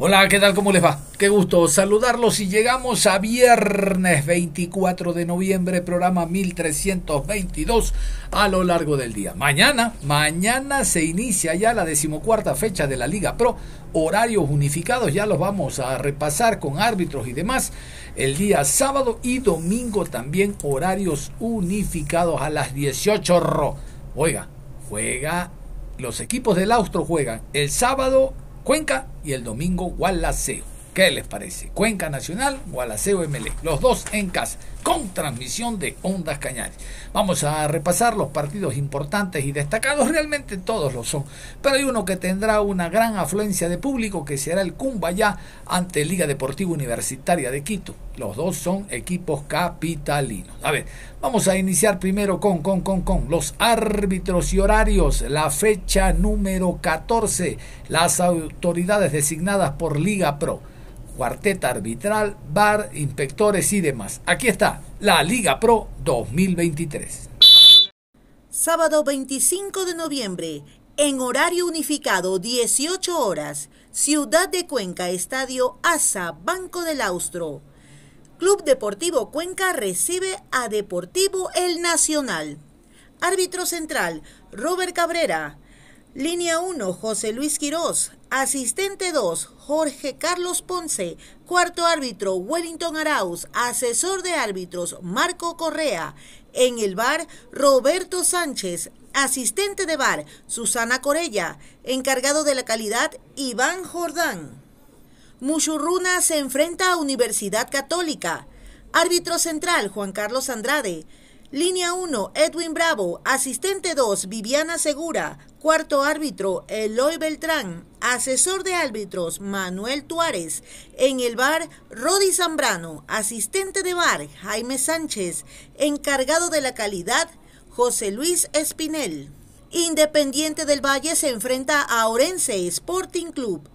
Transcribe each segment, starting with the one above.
Hola, ¿qué tal? ¿Cómo les va? Qué gusto saludarlos y llegamos a viernes 24 de noviembre, programa 1322 a lo largo del día. Mañana, mañana se inicia ya la decimocuarta fecha de la Liga Pro, horarios unificados, ya los vamos a repasar con árbitros y demás. El día sábado y domingo también horarios unificados a las 18 ro. Oiga, juega, los equipos del Austro juegan el sábado Cuenca y el domingo Gualaceo. ¿Qué les parece? Cuenca Nacional, Gualaceo MLE. Los dos en casa, con transmisión de Ondas Cañares. Vamos a repasar los partidos importantes y destacados, realmente todos lo son. Pero hay uno que tendrá una gran afluencia de público, que será el Cumbayá ante Liga Deportiva Universitaria de Quito. Los dos son equipos capitalinos. A ver, vamos a iniciar primero con, con, con, con los árbitros y horarios. La fecha número 14. Las autoridades designadas por Liga Pro cuarteta arbitral, bar, inspectores y demás. Aquí está la Liga Pro 2023. Sábado 25 de noviembre, en horario unificado 18 horas, Ciudad de Cuenca, Estadio ASA, Banco del Austro. Club Deportivo Cuenca recibe a Deportivo El Nacional. Árbitro central, Robert Cabrera. Línea 1, José Luis Quirós. Asistente 2, Jorge Carlos Ponce. Cuarto árbitro, Wellington Arauz. Asesor de árbitros, Marco Correa. En el bar, Roberto Sánchez. Asistente de bar, Susana Corella. Encargado de la calidad, Iván Jordán. Muchurruna se enfrenta a Universidad Católica. Árbitro central, Juan Carlos Andrade. Línea 1, Edwin Bravo. Asistente 2, Viviana Segura. Cuarto árbitro, Eloy Beltrán. Asesor de árbitros, Manuel Tuárez. En el bar, Rodi Zambrano. Asistente de bar, Jaime Sánchez. Encargado de la calidad, José Luis Espinel. Independiente del Valle se enfrenta a Orense Sporting Club.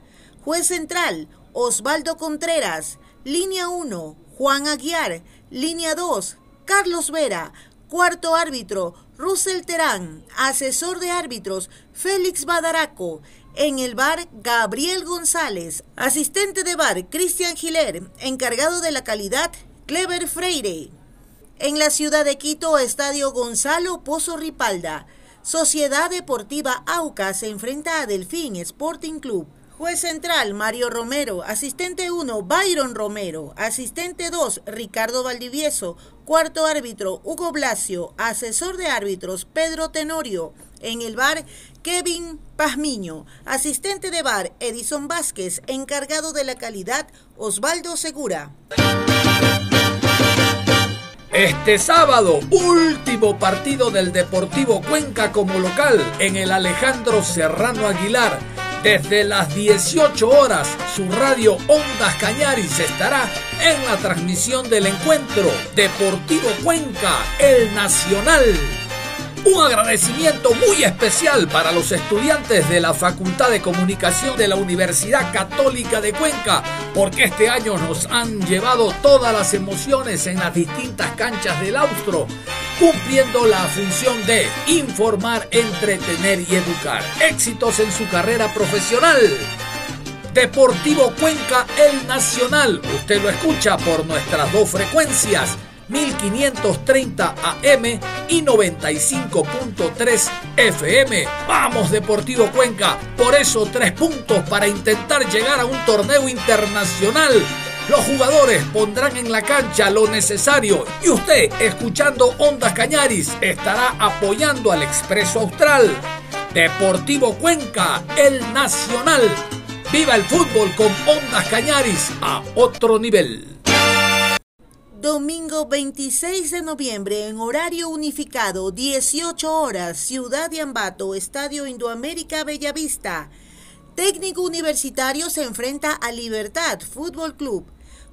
Juez central, Osvaldo Contreras. Línea 1, Juan Aguiar. Línea 2, Carlos Vera. Cuarto árbitro, Russell Terán. Asesor de árbitros, Félix Badaraco. En el bar, Gabriel González. Asistente de bar, Cristian Giler. Encargado de la calidad, Clever Freire. En la ciudad de Quito, Estadio Gonzalo Pozo Ripalda. Sociedad Deportiva AUCA se enfrenta a Delfín Sporting Club. Juez central, Mario Romero. Asistente 1, Byron Romero. Asistente 2, Ricardo Valdivieso. Cuarto árbitro, Hugo Blasio. Asesor de árbitros, Pedro Tenorio. En el bar, Kevin Pazmiño. Asistente de bar, Edison Vázquez. Encargado de la calidad, Osvaldo Segura. Este sábado, último partido del Deportivo Cuenca como local en el Alejandro Serrano Aguilar. Desde las 18 horas, su radio Ondas Cañaris estará en la transmisión del encuentro Deportivo Cuenca, el Nacional. Un agradecimiento muy especial para los estudiantes de la Facultad de Comunicación de la Universidad Católica de Cuenca, porque este año nos han llevado todas las emociones en las distintas canchas del Austro, cumpliendo la función de informar, entretener y educar. Éxitos en su carrera profesional. Deportivo Cuenca El Nacional. Usted lo escucha por nuestras dos frecuencias 1530 AM y 95.3 FM. Vamos Deportivo Cuenca, por eso tres puntos para intentar llegar a un torneo internacional. Los jugadores pondrán en la cancha lo necesario y usted, escuchando Ondas Cañaris, estará apoyando al Expreso Austral. Deportivo Cuenca, el nacional. Viva el fútbol con Ondas Cañaris a otro nivel. Domingo 26 de noviembre en horario unificado, 18 horas, Ciudad de Ambato, Estadio Indoamérica Bellavista. Técnico Universitario se enfrenta a Libertad Fútbol Club.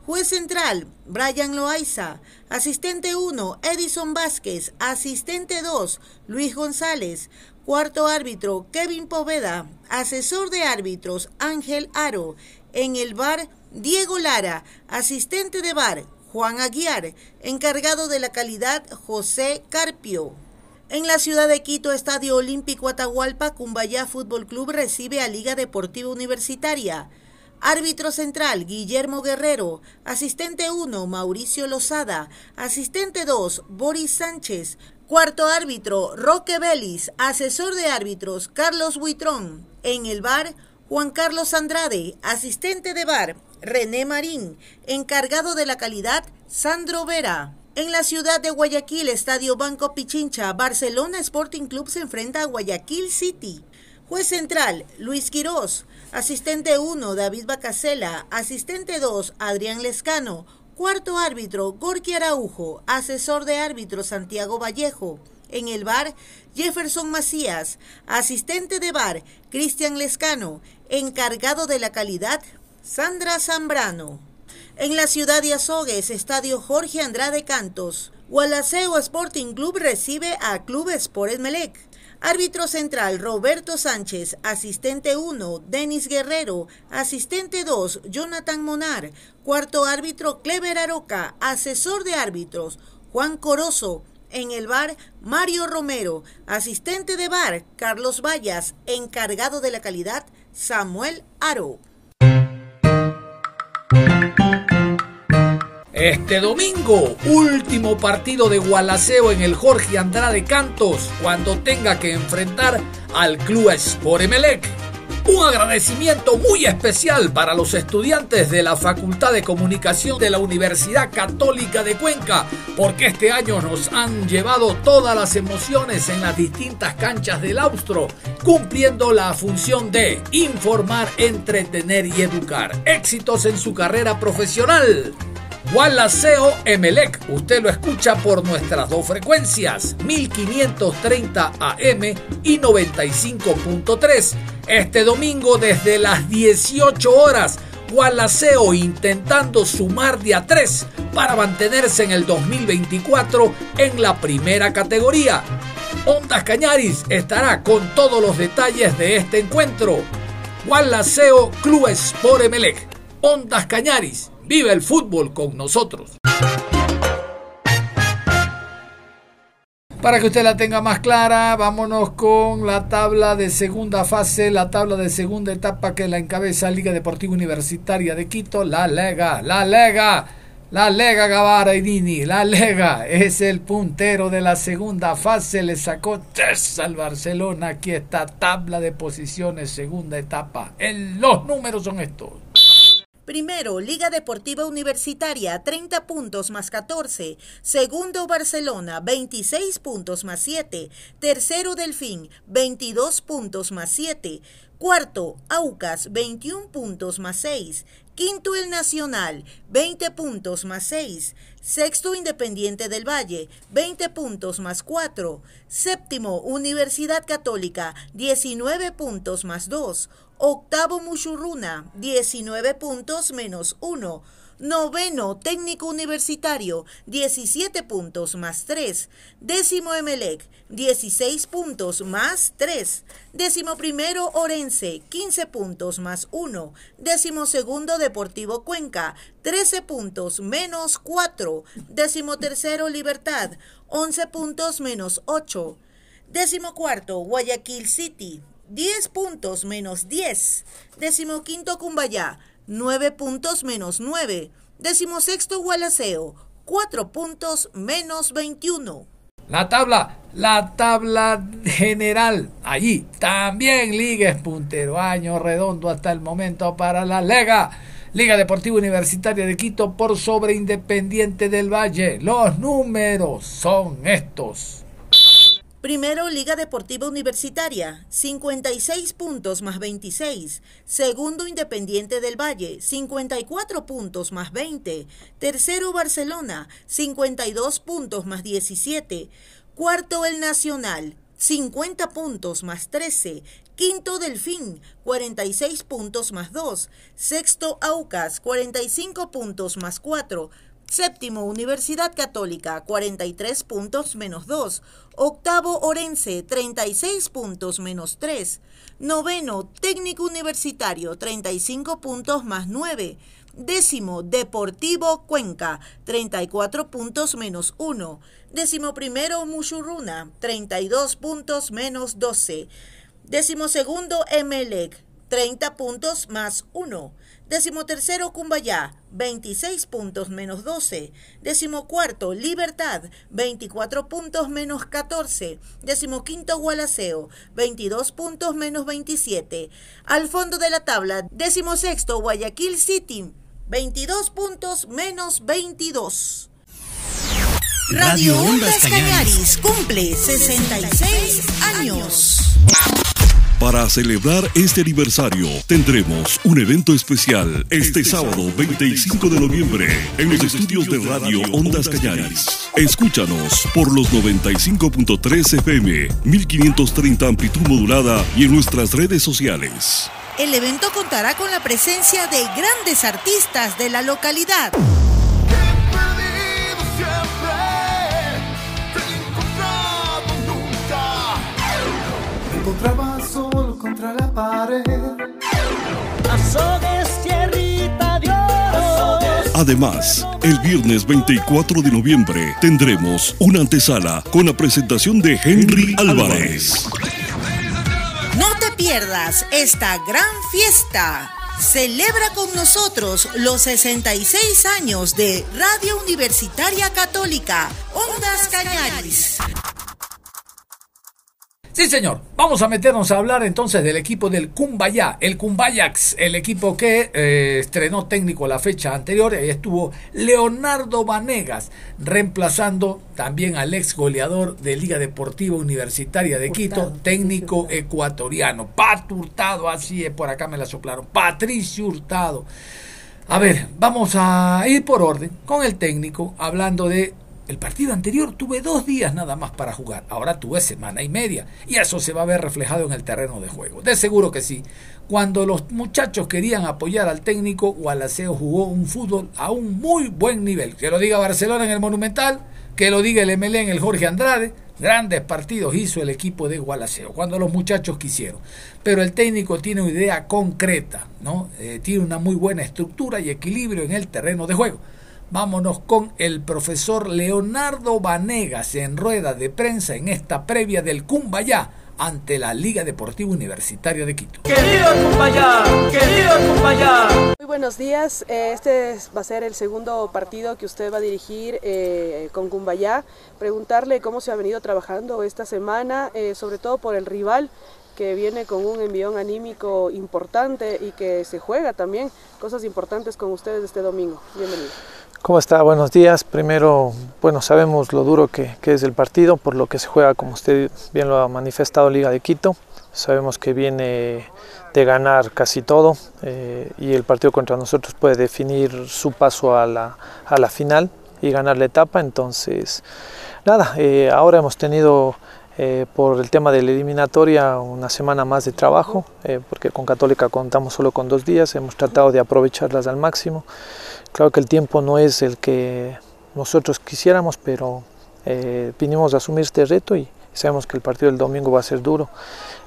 Juez central, Brian Loaiza. Asistente 1, Edison Vázquez. Asistente 2, Luis González. Cuarto árbitro, Kevin Poveda. Asesor de árbitros, Ángel Aro. En el bar, Diego Lara. Asistente de bar, Juan Aguiar. Encargado de la calidad, José Carpio. En la ciudad de Quito, Estadio Olímpico Atahualpa, Cumbayá Fútbol Club recibe a Liga Deportiva Universitaria. Árbitro central, Guillermo Guerrero. Asistente 1, Mauricio Lozada. Asistente 2, Boris Sánchez. Cuarto árbitro, Roque Vélez. Asesor de árbitros, Carlos Buitrón. En el bar, Juan Carlos Andrade. Asistente de bar, René Marín. Encargado de la calidad, Sandro Vera. En la ciudad de Guayaquil, Estadio Banco Pichincha, Barcelona Sporting Club se enfrenta a Guayaquil City. Juez central, Luis Quirós. Asistente 1, David Bacasela. Asistente 2, Adrián Lescano. Cuarto árbitro, Gorky Araujo. Asesor de árbitro, Santiago Vallejo. En el bar, Jefferson Macías. Asistente de bar, Cristian Lescano. Encargado de la calidad, Sandra Zambrano. En la ciudad de Azogues, Estadio Jorge Andrade Cantos. Gualaceo Sporting Club recibe a Club Sport Melec. Árbitro central Roberto Sánchez, asistente 1 Denis Guerrero, asistente 2 Jonathan Monar, cuarto árbitro Clever Aroca, asesor de árbitros Juan Corozo, en el bar Mario Romero, asistente de bar Carlos Vallas, encargado de la calidad Samuel Aro. Este domingo, último partido de Gualaceo en el Jorge Andrade Cantos, cuando tenga que enfrentar al Club Sport Emelec. Un agradecimiento muy especial para los estudiantes de la Facultad de Comunicación de la Universidad Católica de Cuenca, porque este año nos han llevado todas las emociones en las distintas canchas del Austro, cumpliendo la función de informar, entretener y educar. Éxitos en su carrera profesional. Gualaceo Emelec. Usted lo escucha por nuestras dos frecuencias, 1530 AM y 95.3. Este domingo desde las 18 horas, Gualaceo intentando sumar de a 3 para mantenerse en el 2024 en la primera categoría. Ondas Cañaris estará con todos los detalles de este encuentro. Gualaceo Club Sport Emelec. Ondas Cañaris Vive el fútbol con nosotros. Para que usted la tenga más clara, vámonos con la tabla de segunda fase, la tabla de segunda etapa que la encabeza Liga Deportiva Universitaria de Quito, la Lega, la Lega, la Lega Gavara y Dini, la Lega es el puntero de la segunda fase, le sacó tres al Barcelona, aquí está tabla de posiciones, segunda etapa, los números son estos. Primero, Liga Deportiva Universitaria, 30 puntos más 14. Segundo, Barcelona, 26 puntos más 7. Tercero, Delfín, 22 puntos más 7. Cuarto, Aucas, 21 puntos más 6. Quinto, el Nacional, 20 puntos más 6. Sexto, Independiente del Valle, 20 puntos más 4. Séptimo, Universidad Católica, 19 puntos más 2. Octavo Mushurruna, 19 puntos menos 1. Noveno Técnico Universitario, 17 puntos más 3. Décimo Emelec, 16 puntos más 3. Décimo primero Orense, 15 puntos más 1. Décimo segundo Deportivo Cuenca, 13 puntos menos 4. Décimo tercero Libertad, 11 puntos menos 8. Décimo cuarto Guayaquil City, 10 puntos menos 10. Décimo quinto Cumbayá, 9 puntos menos 9. Décimo sexto Gualaceo, 4 puntos menos 21. La tabla, la tabla general. Allí también Liga es puntero. Año redondo hasta el momento para la Lega. Liga Deportiva Universitaria de Quito por sobre Independiente del Valle. Los números son estos. Primero, Liga Deportiva Universitaria, 56 puntos más 26. Segundo, Independiente del Valle, 54 puntos más 20. Tercero, Barcelona, 52 puntos más 17. Cuarto, El Nacional, 50 puntos más 13. Quinto, Delfín, 46 puntos más 2. Sexto, Aucas, 45 puntos más 4. Séptimo, Universidad Católica, 43 puntos menos 2. Octavo, Orense, 36 puntos menos 3. Noveno, Técnico Universitario, 35 puntos más 9. Décimo, Deportivo Cuenca, 34 puntos menos 1. Décimo primero, Mushuruna, 32 puntos menos 12. Décimo segundo, Emelec, 30 puntos más 1. Décimo tercero, Cumbayá, 26 puntos menos 12. Décimo cuarto, Libertad, 24 puntos menos 14. Décimo quinto, Gualaceo, 22 puntos menos 27. Al fondo de la tabla, décimo sexto, Guayaquil City, 22 puntos menos 22. Radio Ondas Cañaris cumple 66 años. Para celebrar este aniversario, tendremos un evento especial este sábado 25 de noviembre en los estudios de Radio Ondas Cañaris. Escúchanos por los 95.3 FM, 1530 amplitud modulada y en nuestras redes sociales. El evento contará con la presencia de grandes artistas de la localidad. Además, el viernes 24 de noviembre tendremos una antesala con la presentación de Henry Álvarez. No te pierdas esta gran fiesta. Celebra con nosotros los 66 años de Radio Universitaria Católica, Ondas Cañaris. Sí, señor. Vamos a meternos a hablar entonces del equipo del Cumbayá, el Cumbayax, el equipo que eh, estrenó técnico la fecha anterior. Ahí estuvo Leonardo Vanegas, reemplazando también al ex goleador de Liga Deportiva Universitaria de Quito, técnico ecuatoriano. Pat Hurtado, así es, por acá me la soplaron. Patricio Hurtado. A ver, vamos a ir por orden con el técnico, hablando de el partido anterior tuve dos días nada más para jugar, ahora tuve semana y media y eso se va a ver reflejado en el terreno de juego. De seguro que sí. Cuando los muchachos querían apoyar al técnico, Gualaceo jugó un fútbol a un muy buen nivel. Que lo diga Barcelona en el Monumental, que lo diga el MLE en el Jorge Andrade. Grandes partidos hizo el equipo de Gualaceo, cuando los muchachos quisieron. Pero el técnico tiene una idea concreta, ¿no? Eh, tiene una muy buena estructura y equilibrio en el terreno de juego. Vámonos con el profesor Leonardo Vanegas en rueda de prensa en esta previa del Cumbayá ante la Liga Deportiva Universitaria de Quito. Querido Cumbayá, querido Cumbayá. Muy buenos días, eh, este va a ser el segundo partido que usted va a dirigir eh, con Cumbayá. Preguntarle cómo se ha venido trabajando esta semana, eh, sobre todo por el rival que viene con un envión anímico importante y que se juega también cosas importantes con ustedes este domingo. Bienvenido. ¿Cómo está? Buenos días. Primero, bueno, sabemos lo duro que, es el partido, por lo que se juega, como usted bien lo ha manifestado, Liga de Quito. Sabemos que viene de ganar casi todo eh, y el partido contra nosotros puede definir su paso a la, a la final y ganar la etapa. Entonces, nada, eh, ahora hemos tenido eh, por el tema de la eliminatoria una semana más de trabajo, porque con Católica contamos solo con dos días, hemos tratado de aprovecharlas al máximo. Claro que el tiempo no es el que nosotros quisiéramos, pero eh, vinimos a asumir este reto y sabemos que el partido del domingo va a ser duro.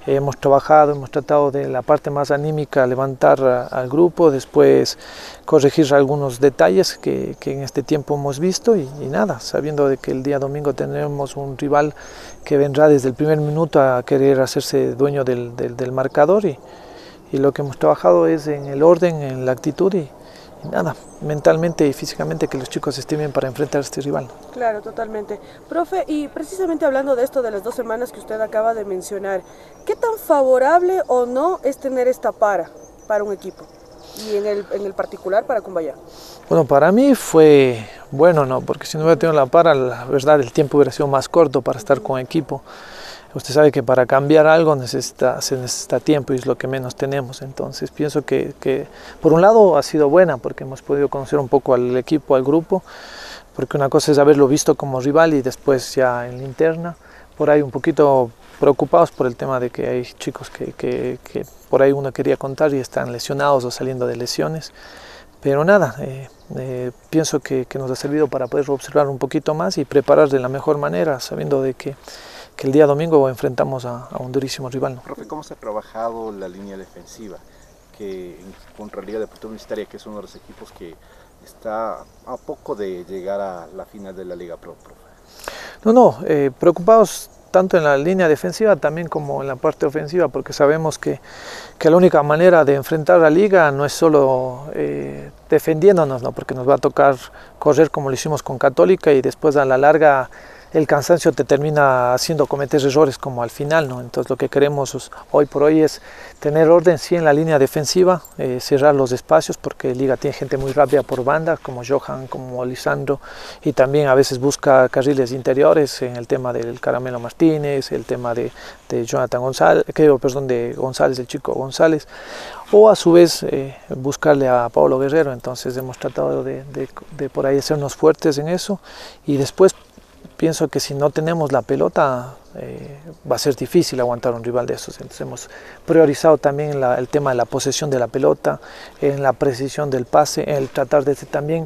hemos trabajado, hemos tratado de la parte más anímica levantar al grupo, después corregir algunos detalles que, en este tiempo hemos visto y, nada, sabiendo de que el día domingo tendremos un rival que vendrá desde el primer minuto a querer hacerse dueño del, del marcador y, lo que hemos trabajado es en el orden, en la actitud y, nada, mentalmente y físicamente que los chicos estén bien para enfrentar a este rival. Claro, totalmente. Profe, y precisamente hablando de esto de las dos semanas que usted acaba de mencionar, ¿qué tan favorable o no es tener esta para para un equipo? Y en el, en el particular para Cumbaya. Bueno, para mí fue bueno, ¿no? Porque si no hubiera tenido la para, la verdad, el tiempo hubiera sido más corto para estar con equipo. Usted sabe que para cambiar algo necesita, se necesita tiempo y es lo que menos tenemos. Entonces pienso que, que, por un lado ha sido buena porque hemos podido conocer un poco al equipo, al grupo, porque una cosa es haberlo visto como rival y después ya en la interna. Por ahí un poquito preocupados por el tema de que hay chicos que, que, que por ahí uno quería contar y están lesionados o saliendo de lesiones. Pero nada, eh, eh, pienso que, que, nos ha servido para poder observar un poquito más y preparar de la mejor manera, sabiendo de que, que el día domingo enfrentamos a, a, un durísimo rival. Profe, ¿cómo se ha trabajado la línea defensiva? Que contra Liga Deportiva Universitaria, que es uno de los equipos que está a poco de llegar a la final de la Liga Pro, profe. No, no, eh, preocupados tanto en la línea defensiva también como en la parte ofensiva, porque sabemos que, que la única manera de enfrentar la liga no es solo eh, defendiéndonos, ¿no? porque nos va a tocar correr como lo hicimos con Católica y después a la larga el cansancio te termina haciendo cometer errores como al final, ¿no? Entonces lo que queremos hoy por hoy es tener orden sí en la línea defensiva, eh, cerrar los espacios porque Liga tiene gente muy rápida por banda como Johan, como Lisandro y también a veces busca carriles interiores en el tema del Caramelo Martínez, el tema de, Jonathan González, creo, perdón, de González, el chico González o a su vez eh, buscarle a Pablo Guerrero, entonces hemos tratado de, de por ahí hacernos fuertes en eso y después pienso que si no tenemos la pelota eh, va a ser difícil aguantar un rival de esos. Entonces hemos priorizado también el tema de la posesión de la pelota, en la precisión del pase, en el tratar de también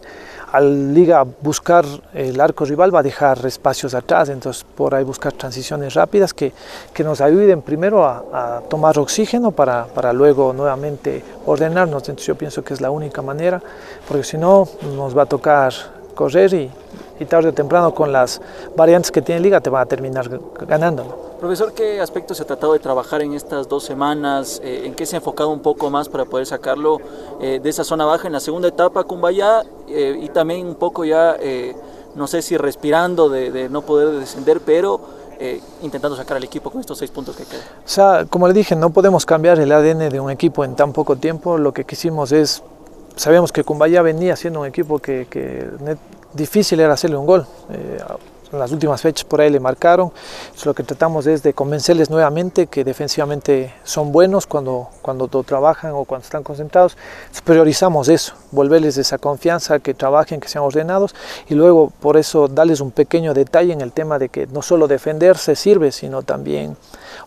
al liga buscar el arco rival va a dejar espacios atrás, entonces por ahí buscar transiciones rápidas que, que nos ayuden primero a, a tomar oxígeno para, para, luego nuevamente ordenarnos. Entonces yo pienso que es la única manera, porque si no nos va a tocar correr y, y tarde o temprano con las variantes que tiene Liga te va a terminar ganando. Profesor, ¿qué aspectos se ha tratado de trabajar en estas dos semanas? Eh, ¿En qué se ha enfocado un poco más para poder sacarlo eh, de esa zona baja en la segunda etapa, Cumbaya? Eh, y también un poco ya, eh, no sé si respirando de, de no poder descender, pero eh, intentando sacar al equipo con estos seis puntos que quedan. O sea, como le dije, no podemos cambiar el ADN de un equipo en tan poco tiempo. Lo que quisimos es, sabíamos que Cumbaya venía siendo un equipo que, difícil era hacerle un gol. Eh, en las últimas fechas por ahí le marcaron. Lo que tratamos es de convencerles nuevamente que defensivamente son buenos cuando, cuando trabajan o cuando están concentrados. Entonces, priorizamos eso, volverles esa confianza, que trabajen, que sean ordenados y luego por eso darles un pequeño detalle en el tema de que no solo defenderse sirve, sino también,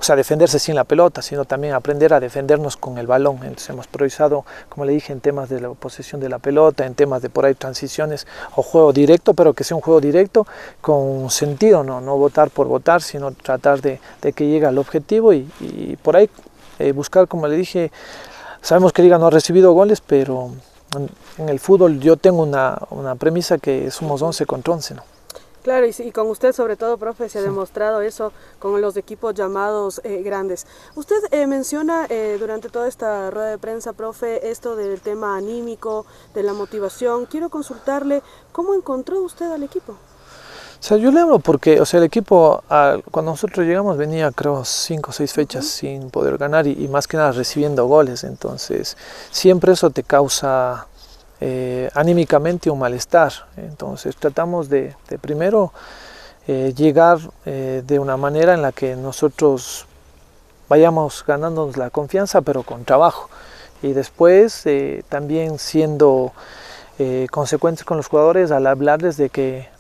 o sea, defenderse sin la pelota, sino también aprender a defendernos con el balón. Entonces hemos priorizado, como le dije, en temas de la posesión de la pelota, en temas de por ahí transiciones o juego directo, pero que sea un juego directo con sentido, no, no votar por votar, sino tratar de, que llegue al objetivo y, y por ahí eh, buscar, como le dije, sabemos que Liga no ha recibido goles, pero en, en el fútbol yo tengo una, una, premisa que somos 11 contra 11, ¿no? Claro, y, y, con usted sobre todo, profe, se ha demostrado eso con los equipos llamados eh, grandes. Usted eh, menciona eh, durante toda esta rueda de prensa, profe, esto del tema anímico, de la motivación. Quiero consultarle, ¿cómo encontró usted al equipo? O sea, yo le hablo porque, o sea, el equipo, al, cuando nosotros llegamos, venía creo cinco o seis fechas uh -huh. sin poder ganar y, y, más que nada recibiendo goles. Entonces, siempre eso te causa eh, anímicamente un malestar. Entonces, tratamos de, primero eh, llegar eh, de una manera en la que nosotros vayamos ganándonos la confianza, pero con trabajo. Y después eh, también siendo consecuentes con los jugadores al hablarles de que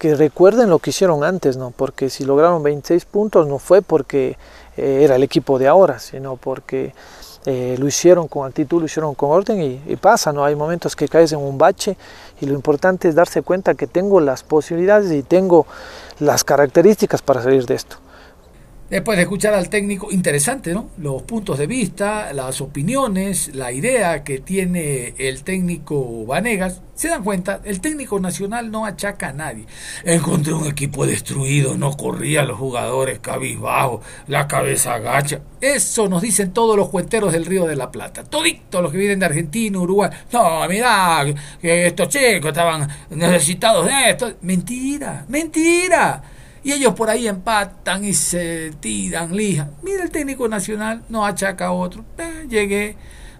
recuerden lo que hicieron antes, ¿no? Porque si lograron 26 puntos no fue porque era el equipo de ahora, sino porque eh, lo hicieron con actitud, lo hicieron con orden y, y, pasa, ¿no? Hay momentos que caes en un bache y lo importante es darse cuenta que tengo las posibilidades y tengo las características para salir de esto. Después de escuchar al técnico, interesante, ¿no? Los puntos de vista, las opiniones, la idea que tiene el técnico Vanegas. Se dan cuenta, el técnico nacional no achaca a nadie. Encontré un equipo destruido, no corría los jugadores cabizbajo, la cabeza agacha. Eso nos dicen todos los cuenteros del Río de la Plata. Toditos los que vienen de Argentina, Uruguay. No, mirá, que estos chicos estaban necesitados de esto. Mentira, mentira. Y ellos por ahí empatan y se tiran lija. Mira el técnico nacional, no achaca a otro. Eh, llegué,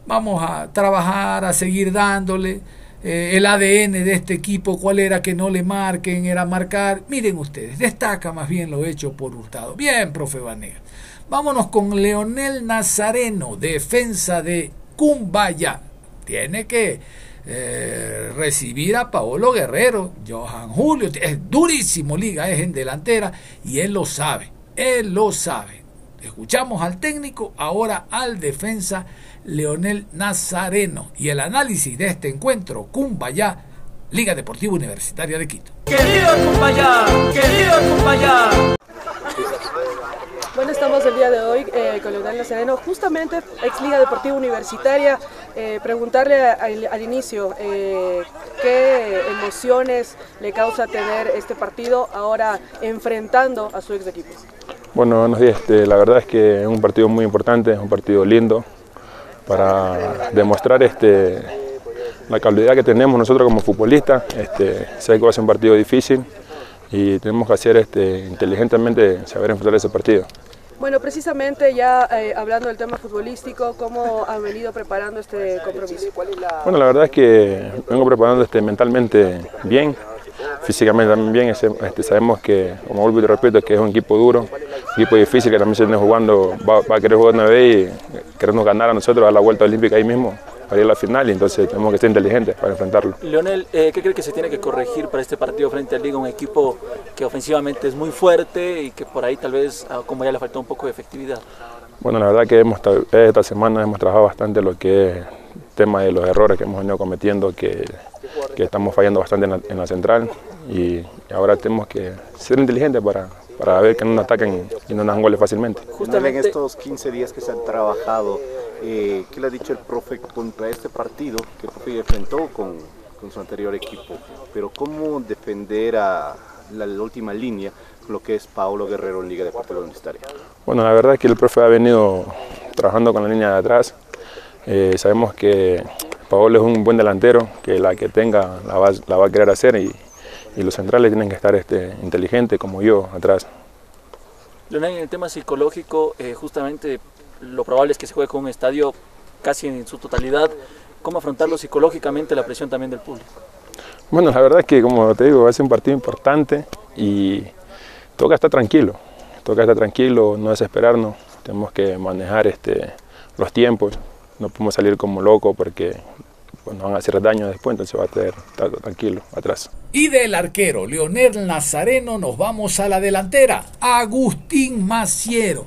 vamos a trabajar, a seguir dándole. Eh, el ADN de este equipo, cuál era que no le marquen, era marcar. Miren ustedes, destaca más bien lo hecho por Hurtado. Bien, profe Vanega. Vámonos con Leonel Nazareno, defensa de Cumbaya. Tiene que eh, recibir a Paolo Guerrero, Johan Julio, es durísimo Liga, es en delantera y él lo sabe, él lo sabe. Escuchamos al técnico, ahora al defensa Leonel Nazareno y el análisis de este encuentro, Cumbaya, Liga Deportiva Universitaria de Quito. Querido Cumbaya, querido Cumbaya. Bueno, estamos el día de hoy eh, con Leonel Nazareno, justamente ex Liga Deportiva Universitaria. Eh, preguntarle al, inicio eh, qué emociones le causa tener este partido ahora enfrentando a su ex equipo. Bueno, buenos días. Este, la verdad es que es un partido muy importante, es un partido lindo para demostrar este, la calidad que tenemos nosotros como futbolistas. Este, sé que va a ser un partido difícil y tenemos que hacer este, inteligentemente saber enfrentar ese partido. Bueno, precisamente ya eh, hablando del tema futbolístico, ¿cómo han venido preparando este compromiso? Bueno, la verdad es que vengo preparando este, mentalmente bien, físicamente también bien. Este, sabemos que, como vuelvo y repito, que es un equipo duro, un equipo difícil que también se viene jugando, va, va, a querer jugar una vez y querernos ganar a nosotros a la vuelta olímpica ahí mismo para ir a la final y entonces tenemos que ser inteligentes para enfrentarlo. Leonel, eh, ¿qué cree que se tiene que corregir para este partido frente al Liga? Un equipo que ofensivamente es muy fuerte y que por ahí tal vez como ya le faltó un poco de efectividad. Bueno, la verdad que hemos, esta semana hemos trabajado bastante lo que es el tema de los errores que hemos venido cometiendo, que, que estamos fallando bastante en la, en la central y ahora tenemos que ser inteligentes para, para ver que no nos ataquen y no nos hagan goles fácilmente. Justamente en estos 15 días que se han trabajado, eh, ¿qué le ha dicho el profe contra este partido que el profe enfrentó con, con su anterior equipo? Pero ¿cómo defender a la, la última línea lo que es Paolo Guerrero en Liga Deportiva Universitaria? Bueno, la verdad es que el profe ha venido trabajando con la línea de atrás. Eh, sabemos que Paolo es un buen delantero, que la que tenga la va, la va a querer hacer y, y los centrales tienen que estar este, inteligentes como yo atrás. Leonel, en el tema psicológico, eh, justamente lo probable es que se juegue con un estadio casi en su totalidad. ¿Cómo afrontarlo psicológicamente la presión también del público? Bueno, la verdad es que como te digo, va a ser un partido importante y toca estar tranquilo, toca estar tranquilo, no desesperarnos, tenemos que manejar este, los tiempos, no podemos salir como locos porque pues, nos van a hacer daño después, entonces va a tener, estar tranquilo atrás. Y del arquero Leonel Nazareno nos vamos a la delantera, Agustín Maciero.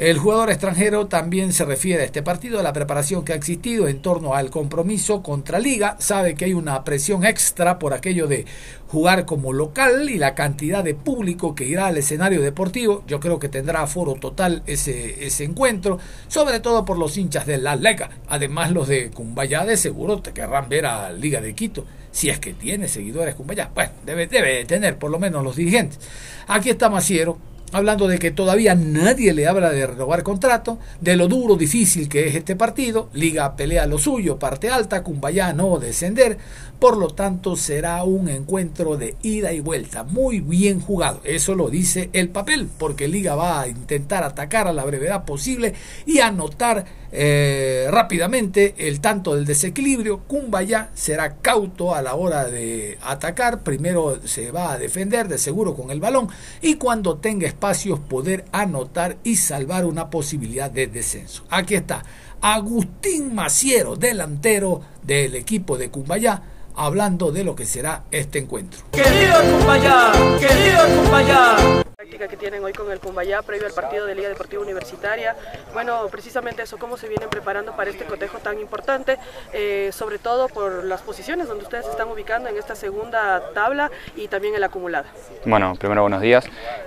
El jugador extranjero también se refiere a este partido, a la preparación que ha existido en torno al compromiso contra Liga. Sabe que hay una presión extra por aquello de jugar como local y la cantidad de público que irá al escenario deportivo. Yo creo que tendrá aforo total ese, ese encuentro, sobre todo por los hinchas de la Lega. Además, los de Cumbayá de seguro te querrán ver a Liga de Quito. Si es que tiene seguidores Cumbayá. Bueno, debe, debe tener por lo menos los dirigentes. Aquí está Maciero, hablando de que todavía nadie le habla de renovar contrato, de lo duro, difícil que es este partido, Liga pelea lo suyo, parte alta, Cumbayá no descender, por lo tanto será un encuentro de ida y vuelta, muy bien jugado, eso lo dice el papel, porque Liga va a intentar atacar a la brevedad posible y anotar eh, rápidamente el tanto del desequilibrio, Cumbayá será cauto a la hora de atacar, primero se va a defender de seguro con el balón y cuando tenga espacios poder anotar y salvar una posibilidad de descenso. Aquí está Agustín Maciero, delantero del equipo de Cumbayá, hablando de lo que será este encuentro. Querido Cumbayá, querido Cumbayá. práctica que tienen hoy con el Cumbayá previo al partido de Liga Deportiva Universitaria. Bueno, precisamente eso, cómo se vienen preparando para este cotejo tan importante, eh, sobre todo por las posiciones donde ustedes se están ubicando en esta segunda tabla y también en la acumulada. Bueno, primero buenos días.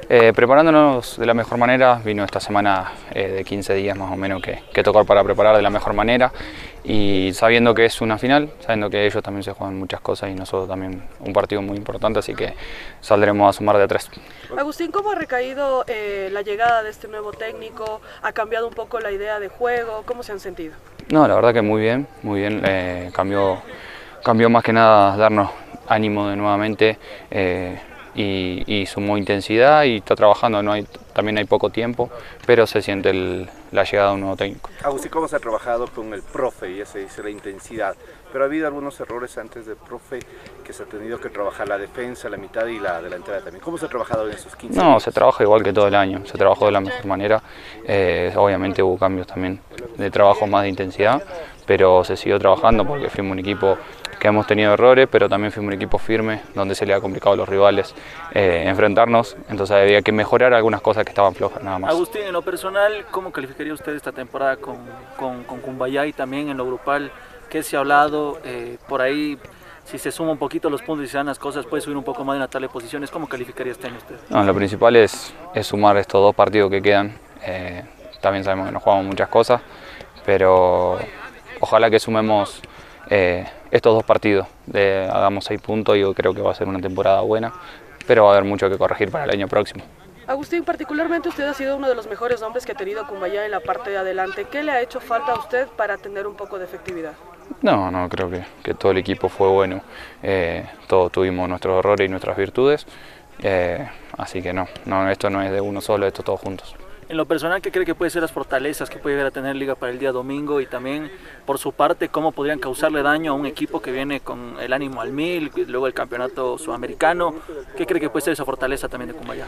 Eh, preparándonos de la mejor manera, vino esta semana eh, de 15 días más o menos que, que tocar para preparar de la mejor manera y sabiendo que es una final, sabiendo que ellos también se juegan muchas cosas y nosotros también un partido muy importante, así que saldremos a sumar de tres. Agustín, ¿cómo ha recaído eh, la llegada de este nuevo técnico? ¿Ha cambiado un poco la idea de juego? ¿Cómo se han sentido? No, la verdad que muy bien, muy bien. Eh, cambió, cambió más que nada darnos ánimo de nuevamente. Eh, y, sumó intensidad y está trabajando, no hay, también hay poco tiempo, pero se siente la llegada de un nuevo técnico. Agustín, ¿cómo se ha trabajado con el profe? Ya se dice la intensidad, pero ha habido algunos errores antes del profe que se ha tenido que trabajar la defensa, la mitad y la delantera también. ¿Cómo se ha trabajado en esos 15 No, se trabaja igual que todo el año, se trabajó de la mejor manera, eh, obviamente hubo cambios también de trabajo más de intensidad, pero se siguió trabajando porque fuimos un equipo que hemos tenido errores, pero también fuimos un equipo firme, donde se le ha complicado a los rivales eh, enfrentarnos, entonces había que mejorar algunas cosas que estaban flojas nada más. Agustín, en lo personal, ¿cómo calificaría usted esta temporada con, con, con Cumbayá y también en lo grupal? ¿Qué se ha hablado? Eh, por ahí si se suma un poquito los puntos y se dan las cosas, puede subir un poco más en la tabla de posiciones. ¿Cómo calificaría este año usted? No, lo principal es, es, sumar estos dos partidos que quedan. Eh, también sabemos que nos jugamos muchas cosas, pero ojalá que sumemos eh, estos dos partidos. hagamos seis puntos, yo creo que va a ser una temporada buena, pero va a haber mucho que corregir para el año próximo. Agustín, particularmente usted ha sido uno de los mejores hombres que ha tenido Cumbayá en la parte de adelante. ¿Qué le ha hecho falta a usted para tener un poco de efectividad? No, no, creo que, que todo el equipo fue bueno. Eh, todos tuvimos nuestros errores y nuestras virtudes. Eh, así que no, no, esto no es de uno solo, esto todos juntos. En lo personal, ¿qué cree que puede ser las fortalezas que puede llegar a tener Liga para el día domingo? Y también, por su parte, ¿cómo podrían causarle daño a un equipo que viene con el ánimo al mil, luego el campeonato sudamericano? ¿Qué cree que puede ser esa fortaleza también de Cumbaya?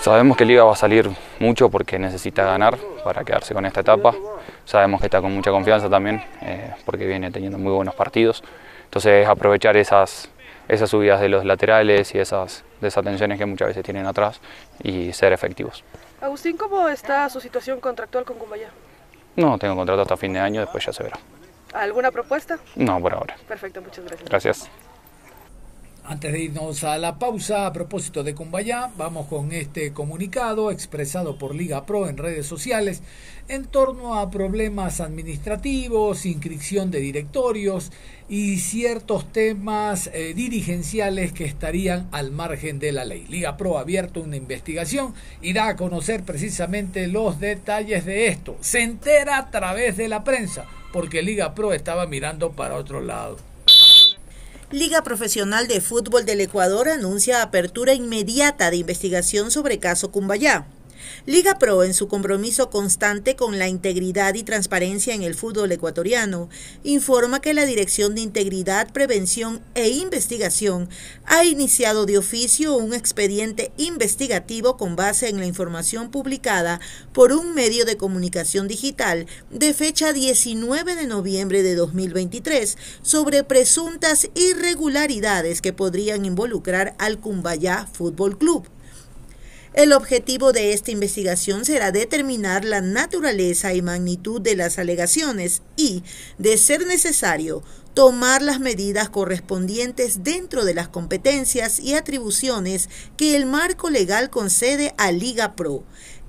Sabemos que Liga va a salir mucho porque necesita ganar para quedarse con esta etapa. Sabemos que está con mucha confianza también eh, porque viene teniendo muy buenos partidos. Entonces, aprovechar esas, esas subidas de los laterales y esas desatenciones que muchas veces tienen atrás y ser efectivos. Agustín, ¿cómo está su situación contractual con Cumbayá? No, tengo contrato hasta fin de año, después ya se verá. ¿Alguna propuesta? No, por ahora. Perfecto, muchas gracias. Gracias. Antes de irnos a la pausa, a propósito de Cumbayá, vamos con este comunicado expresado por Liga Pro en redes sociales en torno a problemas administrativos, inscripción de directorios y ciertos temas eh, dirigenciales que estarían al margen de la ley. Liga Pro ha abierto una investigación y da a conocer precisamente los detalles de esto. Se entera a través de la prensa, porque Liga Pro estaba mirando para otro lado. Liga Profesional de Fútbol del Ecuador anuncia apertura inmediata de investigación sobre caso Cumbayá. Liga Pro, en su compromiso constante con la integridad y transparencia en el fútbol ecuatoriano, informa que la Dirección de Integridad, Prevención e Investigación ha iniciado de oficio un expediente investigativo con base en la información publicada por un medio de comunicación digital de fecha 19 de noviembre de 2023 sobre presuntas irregularidades que podrían involucrar al Cumbayá Fútbol Club. El objetivo de esta investigación será determinar la naturaleza y magnitud de las alegaciones y, de ser necesario, tomar las medidas correspondientes dentro de las competencias y atribuciones que el marco legal concede a Liga Pro.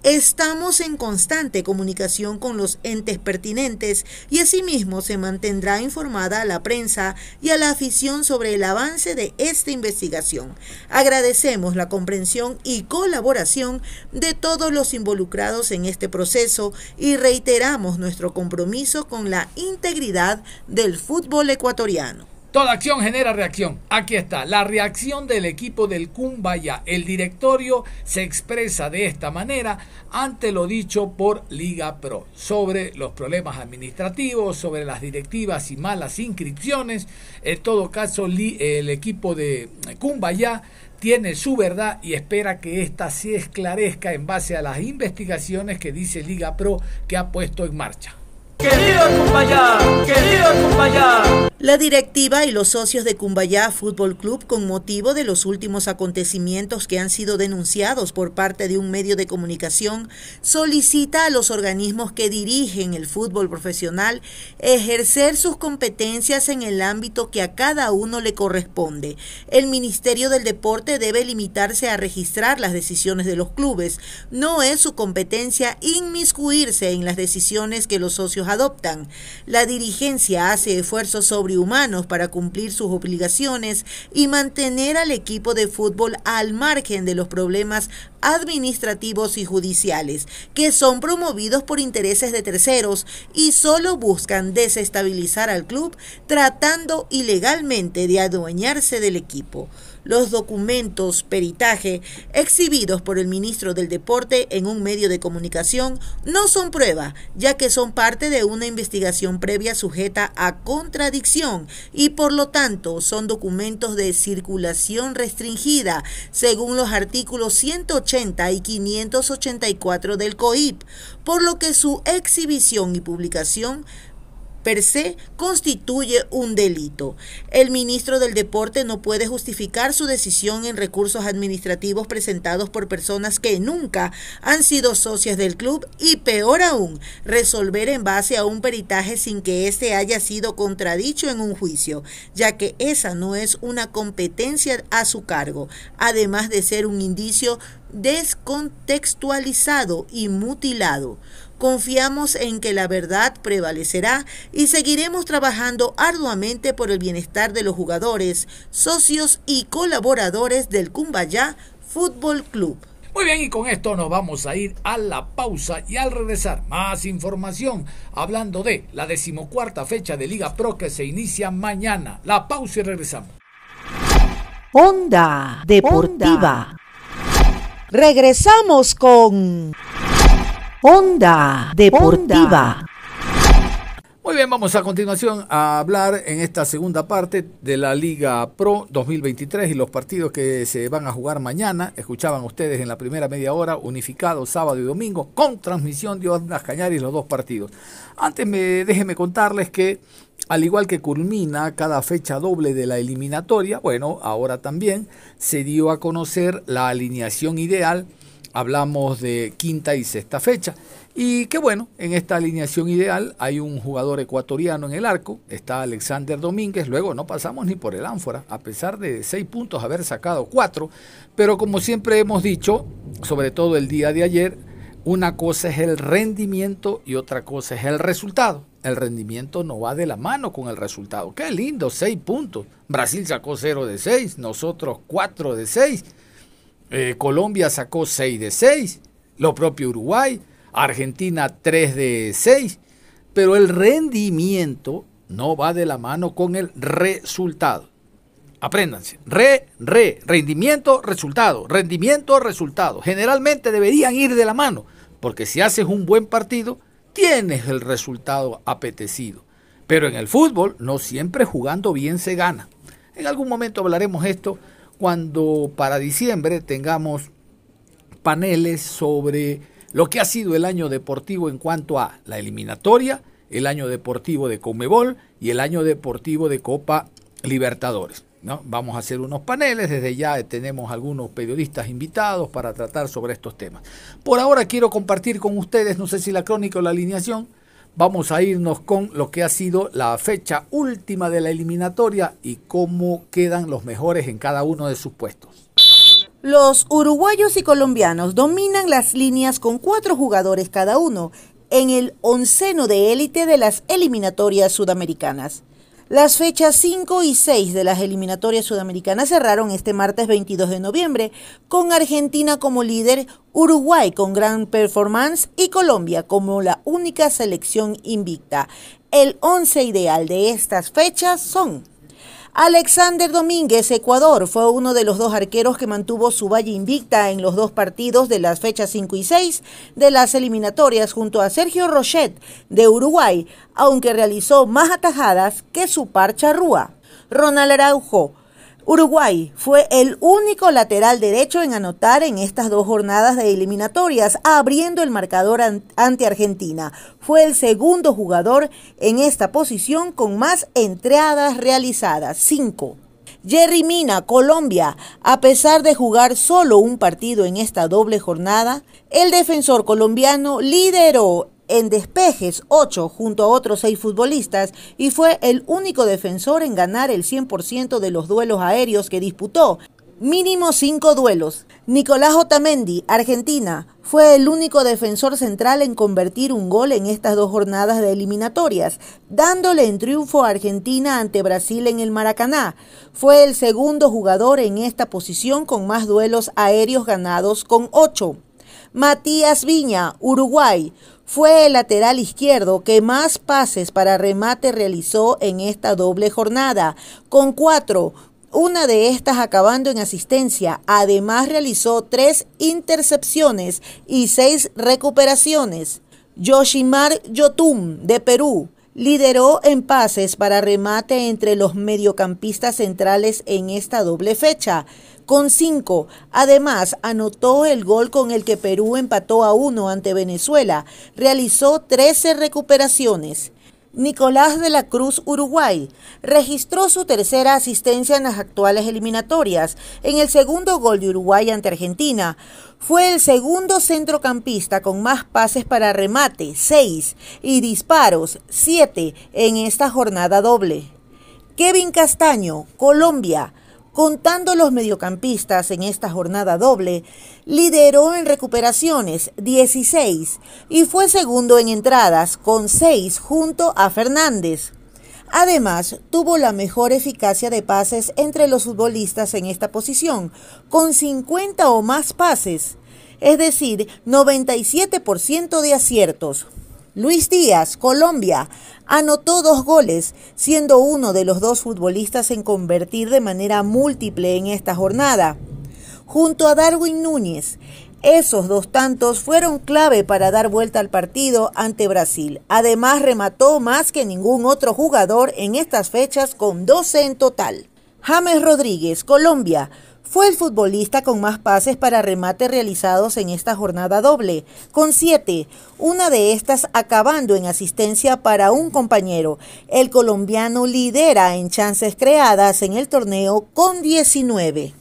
Estamos en constante comunicación con los entes pertinentes y asimismo se mantendrá informada a la prensa y a la afición sobre el avance de esta investigación. Agradecemos la comprensión y colaboración de todos los involucrados en este proceso y reiteramos nuestro compromiso con la integridad del fútbol ecuatoriano. Toda acción genera reacción. Aquí está, la reacción del equipo del Cumbaya. El directorio se expresa de esta manera ante lo dicho por Liga Pro sobre los problemas administrativos, sobre las directivas y malas inscripciones. En todo caso, el equipo de Cumbaya tiene su verdad y espera que ésta se esclarezca en base a las investigaciones que dice Liga Pro que ha puesto en marcha. ¡Querido Cumbayá! ¡Querido Cumbayá! La directiva y los socios de Cumbayá Fútbol Club, con motivo de los últimos acontecimientos que han sido denunciados por parte de un medio de comunicación, solicita a los organismos que dirigen el fútbol profesional ejercer sus competencias en el ámbito que a cada uno le corresponde. El Ministerio del Deporte debe limitarse a registrar las decisiones de los clubes. No es su competencia inmiscuirse en las decisiones que los socios adoptan. La dirigencia hace esfuerzos sobre humanos para cumplir sus obligaciones y mantener al equipo de fútbol al margen de los problemas administrativos y judiciales, que son promovidos por intereses de terceros y solo buscan desestabilizar al club tratando ilegalmente de adueñarse del equipo los documentos peritaje exhibidos por el ministro del Deporte en un medio de comunicación no son prueba, ya que son parte de una investigación previa sujeta a contradicción y por lo tanto son documentos de circulación restringida según los artículos 180 y 584 del COIP, por lo que su exhibición y publicación per se constituye un delito. El ministro del Deporte no puede justificar su decisión en recursos administrativos presentados por personas que nunca han sido socias del club y peor aún, resolver en base a un peritaje sin que éste haya sido contradicho en un juicio, ya que esa no es una competencia a su cargo, además de ser un indicio descontextualizado y mutilado. Confiamos en que la verdad prevalecerá y seguiremos trabajando arduamente por el bienestar de los jugadores, socios y colaboradores del Cumbayá Fútbol Club. Muy bien, y con esto nos vamos a ir a la pausa y al regresar más información hablando de la decimocuarta fecha de Liga Pro que se inicia mañana. La pausa y regresamos. Onda Deportiva. Regresamos con Onda Deportiva. Muy bien, vamos a continuación a hablar en esta segunda parte de la Liga Pro 2023 y los partidos que se van a jugar mañana. Escuchaban ustedes en la primera media hora, unificado sábado y domingo, con transmisión de Ondas Cañaris los dos partidos. Antes me, déjenme contarles que al igual que culmina cada fecha doble de la eliminatoria, bueno, ahora también se dio a conocer la alineación ideal hablamos de quinta y sexta fecha. Y qué bueno, en esta alineación ideal hay un jugador ecuatoriano en el arco, está Alexander Domínguez, luego no pasamos ni por el ánfora, a pesar de seis puntos haber sacado cuatro, pero como siempre hemos dicho, sobre todo el día de ayer, una cosa es el rendimiento y otra cosa es el resultado. El rendimiento no va de la mano con el resultado. Qué lindo, seis puntos. Brasil sacó cero de seis, nosotros cuatro de seis eh, Colombia sacó 6 de 6, lo propio Uruguay, Argentina 3 de 6, pero el rendimiento no va de la mano con el resultado. Apréndanse. Re, re, rendimiento, resultado, rendimiento, resultado. Generalmente deberían ir de la mano, porque si haces un buen partido, tienes el resultado apetecido. Pero en el fútbol, no siempre jugando bien se gana. En algún momento hablaremos esto cuando para diciembre tengamos paneles sobre lo que ha sido el año deportivo en cuanto a la eliminatoria, el año deportivo de Comebol y el año deportivo de Copa Libertadores. ¿No? Vamos a hacer unos paneles, desde ya tenemos algunos periodistas invitados para tratar sobre estos temas. Por ahora quiero compartir con ustedes, no sé si la crónica o la alineación, vamos a irnos con lo que ha sido la fecha última de la eliminatoria y cómo quedan los mejores en cada uno de sus puestos. Los uruguayos y colombianos dominan las líneas con cuatro jugadores cada uno en el onceno de élite de las eliminatorias sudamericanas. Las fechas 5 y 6 de las eliminatorias sudamericanas cerraron este martes 22 de noviembre, con Argentina como líder, Uruguay con gran performance y Colombia como la única selección invicta. El once ideal de estas fechas son Alexander Domínguez, Ecuador, fue uno de los dos arqueros que mantuvo su valle invicta en los dos partidos de las fechas 5 y 6 de las eliminatorias junto a Sergio Rochet de Uruguay, aunque realizó más atajadas que su par charrúa. Ronald Araujo Uruguay fue el único lateral derecho en anotar en estas dos jornadas de eliminatorias, abriendo el marcador ante Argentina. Fue el segundo jugador en esta posición con más entradas realizadas, cinco. Jerry Mina, Colombia, a pesar de jugar solo un partido en esta doble jornada, el defensor colombiano lideró en despejes 8 junto a otros 6 futbolistas y fue el único defensor en ganar el 100% de los duelos aéreos que disputó. Mínimo 5 duelos. Nicolás Otamendi, Argentina, fue el único defensor central en convertir un gol en estas dos jornadas de eliminatorias, dándole en triunfo a Argentina ante Brasil en el Maracaná. Fue el segundo jugador en esta posición con más duelos aéreos ganados con 8. Matías Viña, Uruguay, fue el lateral izquierdo que más pases para remate realizó en esta doble jornada, con cuatro, una de estas acabando en asistencia. Además realizó tres intercepciones y seis recuperaciones. Yoshimar Yotun, de Perú, lideró en pases para remate entre los mediocampistas centrales en esta doble fecha con cinco. Además, anotó el gol con el que Perú empató a uno ante Venezuela. Realizó 13 recuperaciones. Nicolás de la Cruz, Uruguay, registró su tercera asistencia en las actuales eliminatorias, en el segundo gol de Uruguay ante Argentina. Fue el segundo centrocampista con más pases para remate, seis, y disparos, siete, en esta jornada doble. Kevin Castaño, Colombia, Contando los mediocampistas en esta jornada doble, lideró en recuperaciones 16 y fue segundo en entradas con 6 junto a Fernández. Además, tuvo la mejor eficacia de pases entre los futbolistas en esta posición, con 50 o más pases, es decir, 97% de aciertos. Luis Díaz, Colombia, anotó dos goles, siendo uno de los dos futbolistas en convertir de manera múltiple en esta jornada. Junto a Darwin Núñez, esos dos tantos fueron clave para dar vuelta al partido ante Brasil. Además, remató más que ningún otro jugador en estas fechas con 12 en total. James Rodríguez, Colombia, fue el futbolista con más pases para remate realizados en esta jornada doble, con siete, una de estas acabando en asistencia para un compañero. El colombiano lidera en chances creadas en el torneo con 19.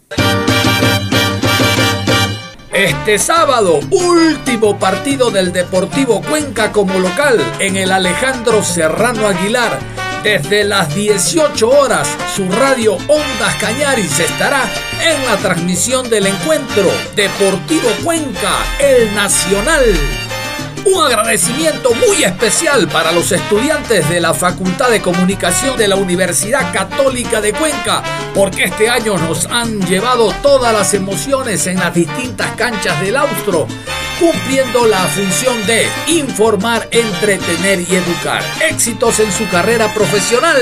Este sábado, último partido del Deportivo Cuenca como local en el Alejandro Serrano Aguilar desde las 18 horas, su radio Ondas Cañaris estará en la transmisión del encuentro Deportivo Cuenca, el Nacional. Un agradecimiento muy especial para los estudiantes de la Facultad de Comunicación de la Universidad Católica de Cuenca, porque este año nos han llevado todas las emociones en las distintas canchas del Austro, cumpliendo la función de informar, entretener y educar. Éxitos en su carrera profesional.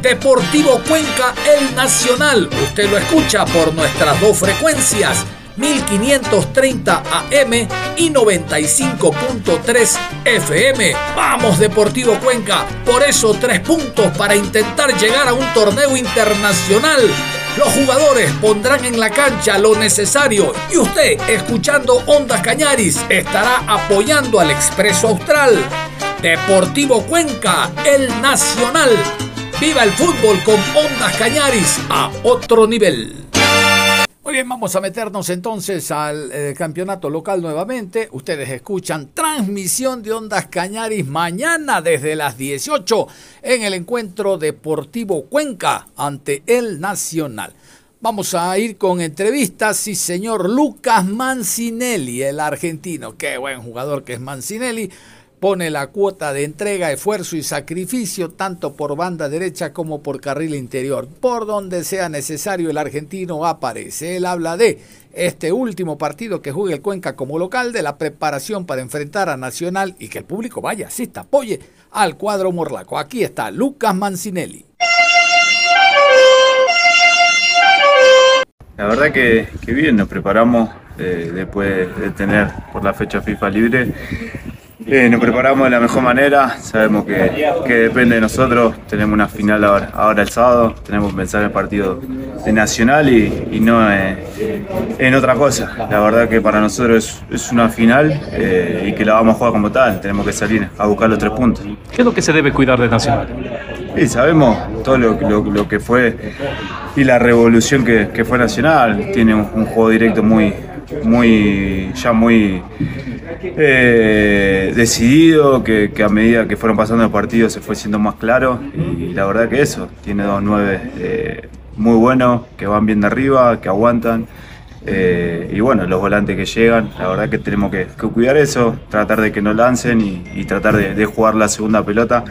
Deportivo Cuenca El Nacional. Usted lo escucha por nuestras dos frecuencias 1530 AM y 95.3 FM. Vamos Deportivo Cuenca, por eso tres puntos para intentar llegar a un torneo internacional. Los jugadores pondrán en la cancha lo necesario y usted, escuchando Ondas Cañaris, estará apoyando al Expreso Austral. Deportivo Cuenca, el Nacional. Viva el fútbol con Ondas Cañaris a otro nivel. Muy bien, vamos a meternos entonces al eh, campeonato local nuevamente. Ustedes escuchan transmisión de Ondas Cañaris mañana desde las 18 en el encuentro deportivo Cuenca ante el Nacional. Vamos a ir con entrevistas, sí señor Lucas Mancinelli, el argentino. Qué buen jugador que es Mancinelli pone la cuota de entrega, esfuerzo y sacrificio tanto por banda derecha como por carril interior. Por donde sea necesario el argentino aparece. Él habla de este último partido que juega el Cuenca como local, de la preparación para enfrentar a Nacional y que el público vaya, asista, apoye al cuadro morlaco. Aquí está Lucas Mancinelli. La verdad que, bien, nos preparamos eh, después de tener por la fecha FIFA libre Eh, nos preparamos de la mejor manera, sabemos que, que, depende de nosotros, tenemos una final ahora, ahora el sábado, tenemos que pensar en el partido de Nacional y, y no en, en, otra cosa. La verdad que para nosotros es, es una final eh, y que la vamos a jugar como tal, tenemos que salir a buscar los tres puntos. ¿Qué es lo que se debe cuidar de Nacional? Y sabemos todo lo, lo, lo que fue y la revolución que, que fue Nacional, tiene un, un juego directo muy, muy ya muy eh, decidido, que, a medida que fueron pasando los partidos se fue siendo más claro y la verdad que eso, tiene dos nueve eh, muy buenos, que van bien de arriba, que aguantan. Eh, y bueno, los volantes que llegan, la verdad que tenemos que, que cuidar eso, tratar de que no lancen y, y tratar de, de, jugar la segunda pelota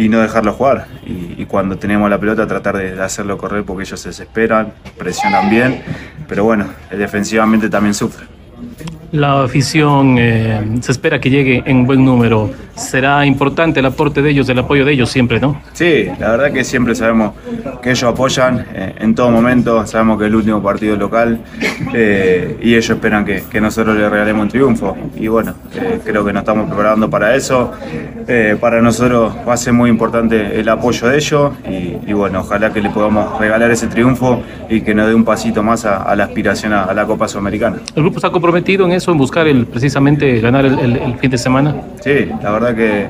y no dejarlo jugar. Y, cuando tenemos la pelota tratar de, hacerlo correr porque ellos se desesperan, presionan bien, pero bueno, defensivamente también sufren. La afición eh, se espera que llegue en buen número. Será importante el aporte de ellos, el apoyo de ellos siempre, ¿no? Sí, la verdad que siempre sabemos que ellos apoyan eh, en todo momento. Sabemos que es el último partido local eh, y ellos esperan que, que, nosotros les regalemos un triunfo. Y bueno, eh, creo que nos estamos preparando para eso. Para nosotros va a ser muy importante el apoyo de ellos y, y, bueno, ojalá que le podamos regalar ese triunfo y que nos dé un pasito más a, a la aspiración a, a la Copa Sudamericana. ¿El grupo está comprometido en eso, en buscar el, precisamente ganar el, fin de semana? Sí, la verdad que,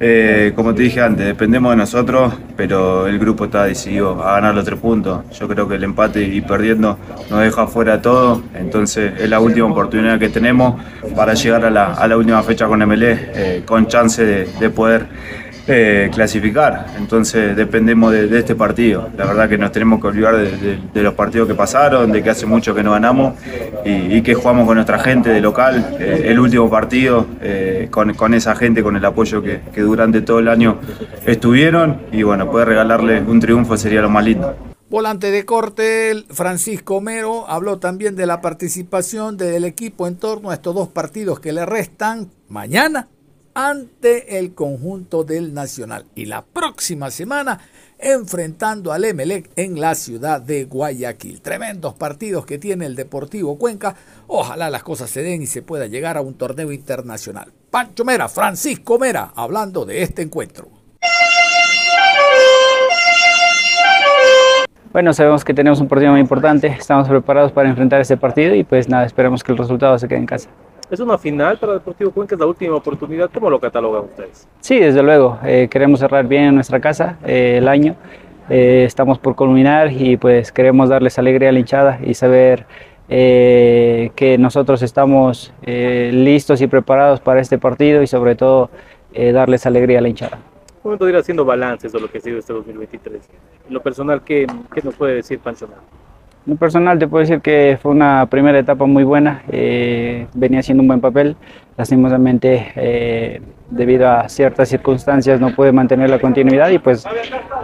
eh, como te dije antes, dependemos de nosotros, pero el grupo está decidido a ganar los tres puntos. Yo creo que el empate y perdiendo nos deja fuera todo, entonces es la última oportunidad que tenemos para llegar a la, a la última fecha con MLE, eh, con chance de poder eh, clasificar. Entonces dependemos de, este partido. La verdad que nos tenemos que olvidar de, los partidos que pasaron, de que hace mucho que no ganamos y, que jugamos con nuestra gente de local. Eh, el último partido eh, con, con, esa gente, con el apoyo que, que, durante todo el año estuvieron y bueno, poder regalarle un triunfo sería lo más lindo. Volante de corte, Francisco Mero habló también de la participación del equipo en torno a estos dos partidos que le restan mañana ante el conjunto del Nacional y la próxima semana enfrentando al Emelec en la ciudad de Guayaquil. Tremendos partidos que tiene el Deportivo Cuenca. Ojalá las cosas se den y se pueda llegar a un torneo internacional. Pancho Mera, Francisco Mera, hablando de este encuentro. Bueno, sabemos que tenemos un partido muy importante, estamos preparados para enfrentar este partido y pues nada, esperemos que el resultado se quede en casa. Es una final para Deportivo Cuenca, es la última oportunidad. ¿Cómo lo catalogan ustedes? Sí, desde luego. Eh, queremos cerrar bien en nuestra casa eh, el año. Eh, estamos por culminar y pues queremos darles alegría a la hinchada y saber eh, que nosotros estamos listos y preparados para este partido y sobre todo darles alegría a la hinchada. momento de ir haciendo balances de lo que ha sido este 2023. En lo personal, ¿qué, qué nos puede decir Pancho? En personal te puedo decir que fue una primera etapa muy buena, eh, venía haciendo un buen papel, lastimosamente eh, debido a ciertas circunstancias no pude mantener la continuidad y pues,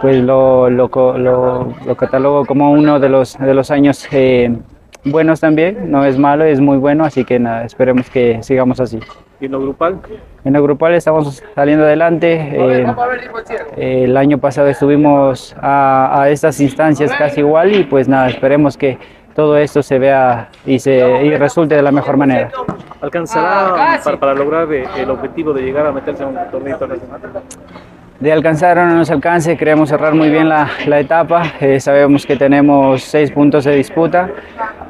pues lo, lo, lo, lo catalogo como uno de los, de los años eh, buenos también, no es malo, es muy bueno, así que nada, esperemos que sigamos así. ¿Y en lo grupal? En lo grupal estamos saliendo adelante. Eh, eh, el año pasado estuvimos a, a, estas instancias casi igual y pues nada, esperemos que todo esto se vea y, se, y resulte de la mejor manera. ¿Alcanzará para, para lograr el objetivo de llegar a meterse en un torneo internacional? De alcanzar o no nos alcance, queremos cerrar muy bien la, la etapa, eh, sabemos que tenemos seis puntos de disputa,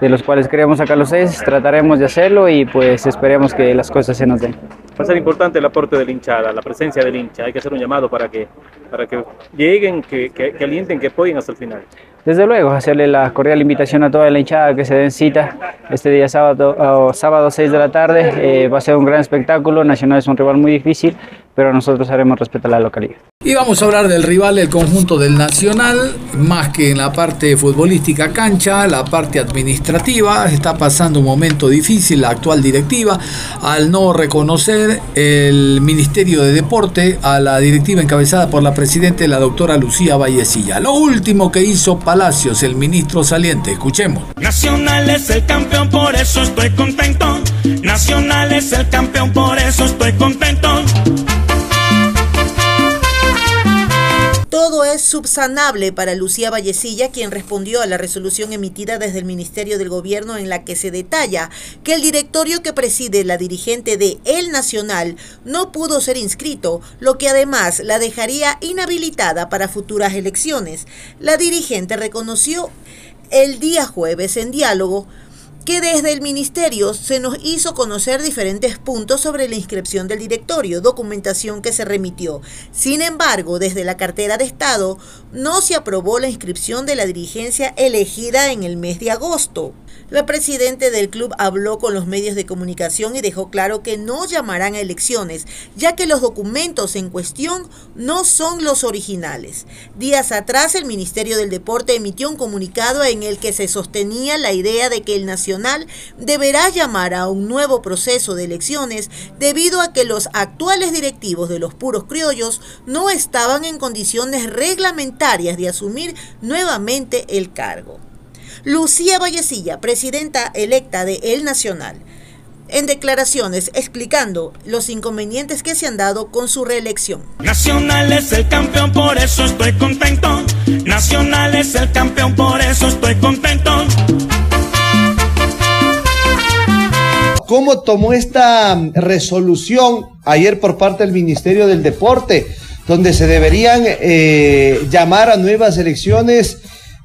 de los cuales queremos sacar los seis, trataremos de hacerlo y pues esperemos que las cosas se nos den. Va a ser importante el aporte del hinchada, la presencia del hincha, hay que hacer un llamado para que, para que lleguen, que, que, que alienten, que apoyen hasta el final. Desde luego, hacerle la cordial invitación a toda la hinchada que se den cita este día sábado, oh, sábado 6 de la tarde. Eh, va a ser un gran espectáculo. Nacional es un rival muy difícil, pero nosotros haremos respetar la localidad. Y vamos a hablar del rival del conjunto del Nacional, más que en la parte futbolística cancha, la parte administrativa. Está pasando un momento difícil la actual directiva al no reconocer el Ministerio de Deporte a la directiva encabezada por la presidenta, la doctora Lucía Vallecilla. Lo último que hizo Palacios, el ministro saliente. Escuchemos. Nacional es el campeón, por eso estoy contento. Nacional es el campeón, por eso estoy contento. Todo es insubsanable para Lucía Vallecilla, quien respondió a la resolución emitida desde el Ministerio del Gobierno en la que se detalla que el directorio que preside la dirigente de El Nacional no pudo ser inscrito, lo que además la dejaría inhabilitada para futuras elecciones. La dirigente reconoció el día jueves en diálogo que desde el ministerio se nos hizo conocer diferentes puntos sobre la inscripción del directorio, documentación que se remitió. Sin embargo, desde la cartera de Estado no se aprobó la inscripción de la dirigencia elegida en el mes de agosto. La presidenta del club habló con los medios de comunicación y dejó claro que no llamarán a elecciones, ya que los documentos en cuestión no son los originales. Días atrás, el Ministerio del Deporte emitió un comunicado en el que se sostenía la idea de que el Nacional deberá llamar a un nuevo proceso de elecciones debido a que los actuales directivos de los puros criollos no estaban en condiciones reglamentarias de asumir nuevamente el cargo. Lucía Vallecilla, presidenta electa de El Nacional, en declaraciones explicando los inconvenientes que se han dado con su reelección. Nacional es el campeón, por eso estoy contento. Nacional es el campeón, por eso estoy contento. ¿Cómo tomó esta resolución ayer por parte del Ministerio del Deporte, donde se deberían eh, llamar a nuevas elecciones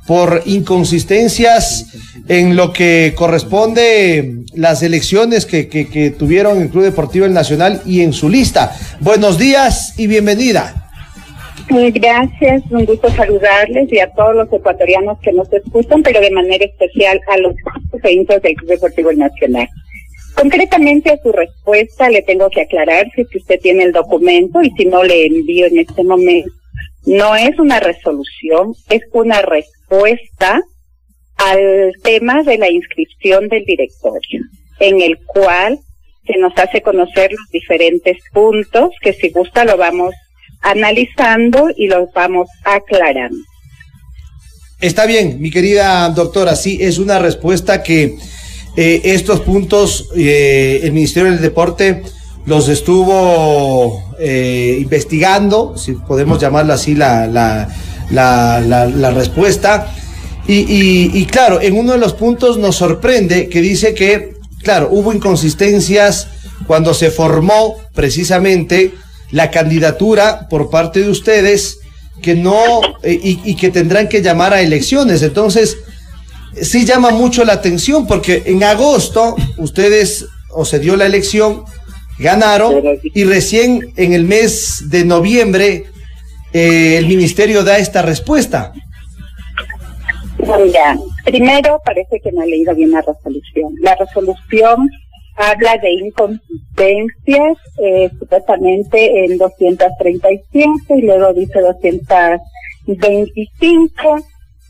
por inconsistencias en lo que corresponde las elecciones que, que, tuvieron el Club Deportivo El Nacional y en su lista. Buenos días y bienvenida. Gracias, un gusto saludarles y a todos los ecuatorianos que nos escuchan, pero de manera especial a los hinchas del Club Deportivo Nacional. Concretamente a su respuesta le tengo que aclarar si usted tiene el documento y si no le envío en este momento. No es una resolución, es una respuesta respuesta al tema de la inscripción del directorio, en el cual se nos hace conocer los diferentes puntos que si gusta lo vamos analizando y los vamos aclarando. Está bien, mi querida doctora, sí, es una respuesta que eh, estos puntos eh, el Ministerio del Deporte los estuvo eh, investigando, si podemos llamarlo así la, la la, la, respuesta. Y, y, claro, en uno de los puntos nos sorprende que dice que, claro, hubo inconsistencias cuando se formó precisamente la candidatura por parte de ustedes que no eh, y, y, que tendrán que llamar a elecciones. Entonces, sí llama mucho la atención porque en agosto ustedes o se dio la elección, ganaron y recién en el mes de noviembre eh, el ministerio da esta respuesta? Mira, primero parece que no he leído bien la resolución. La resolución habla de inconsistencias eh, supuestamente en 235 y luego dice 225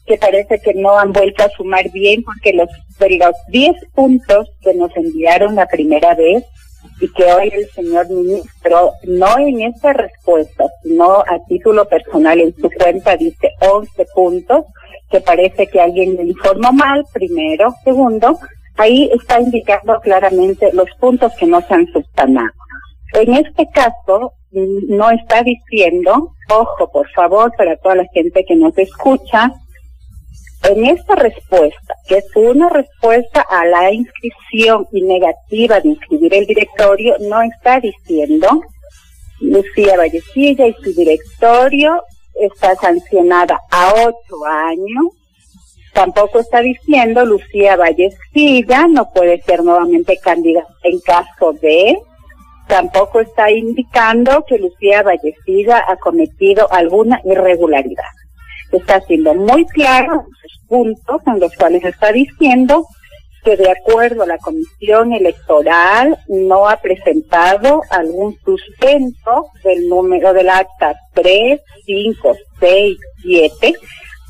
que parece que no han vuelto a sumar bien porque los de los 10 puntos que nos enviaron la primera vez y que hoy el señor ministro, no en esta respuesta, sino a título personal en su cuenta, dice 11 puntos, que parece que alguien le informó mal, primero. Segundo, ahí está indicando claramente los puntos que no se han subsanado. En este caso, mm, no está diciendo, ojo, por favor, para toda la gente que nos escucha, en esta respuesta, que es una respuesta a la inscripción y negativa de inscribir el directorio, no está diciendo Lucía Vallecilla y su directorio está sancionada a ocho años. Tampoco está diciendo Lucía Vallecilla no puede ser nuevamente candidata en caso de. Tampoco está indicando que Lucía Vallecilla ha cometido alguna irregularidad está siendo muy claro sus puntos en los cuales está diciendo que de acuerdo a la comisión electoral no ha presentado algún sustento del número del acta 3, 5, 6, 7,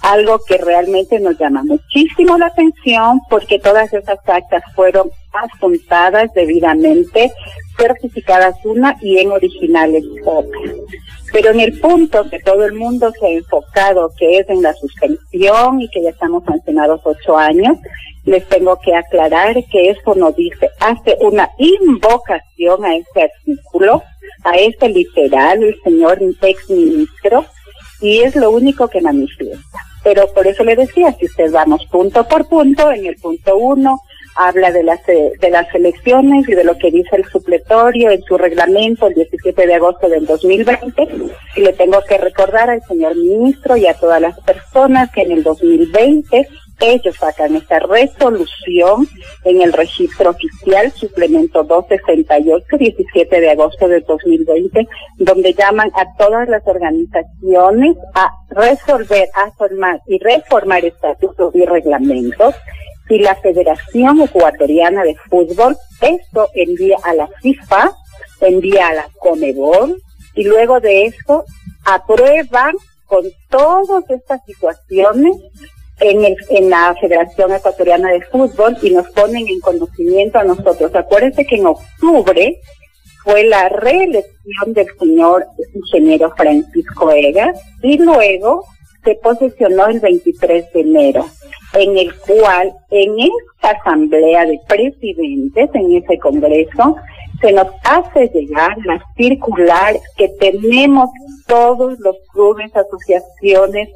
algo que realmente nos llama muchísimo la atención porque todas esas actas fueron apuntadas debidamente, certificadas una y en originales otra. Pero en el punto que todo el mundo se ha enfocado, que es en la suspensión y que ya estamos sancionados ocho años, les tengo que aclarar que eso no dice, hace una invocación a ese artículo, a ese literal, el señor ex ministro, y es lo único que manifiesta. Pero por eso le decía, si usted vamos punto por punto, en el punto uno habla de las, eh, de las elecciones y de lo que dice el supletorio en su reglamento el 17 de agosto del 2020. Y le tengo que recordar al señor ministro y a todas las personas que en el 2020 ellos sacan esta resolución en el registro oficial, suplemento 268, 17 de agosto del 2020, donde llaman a todas las organizaciones a resolver, a formar y reformar estatutos y reglamentos y la Federación Ecuatoriana de Fútbol esto envía a la FIFA, envía a la Comebol y luego de esto aprueban con todas estas situaciones en, el, en la Federación Ecuatoriana de Fútbol y nos ponen en conocimiento a nosotros. Acuérdense que en octubre fue la reelección del señor ingeniero Francisco Egas y luego se posesionó el 23 de enero, en el cual en esta asamblea de presidentes, en ese congreso, se nos hace llegar la circular que tenemos todos los clubes, asociaciones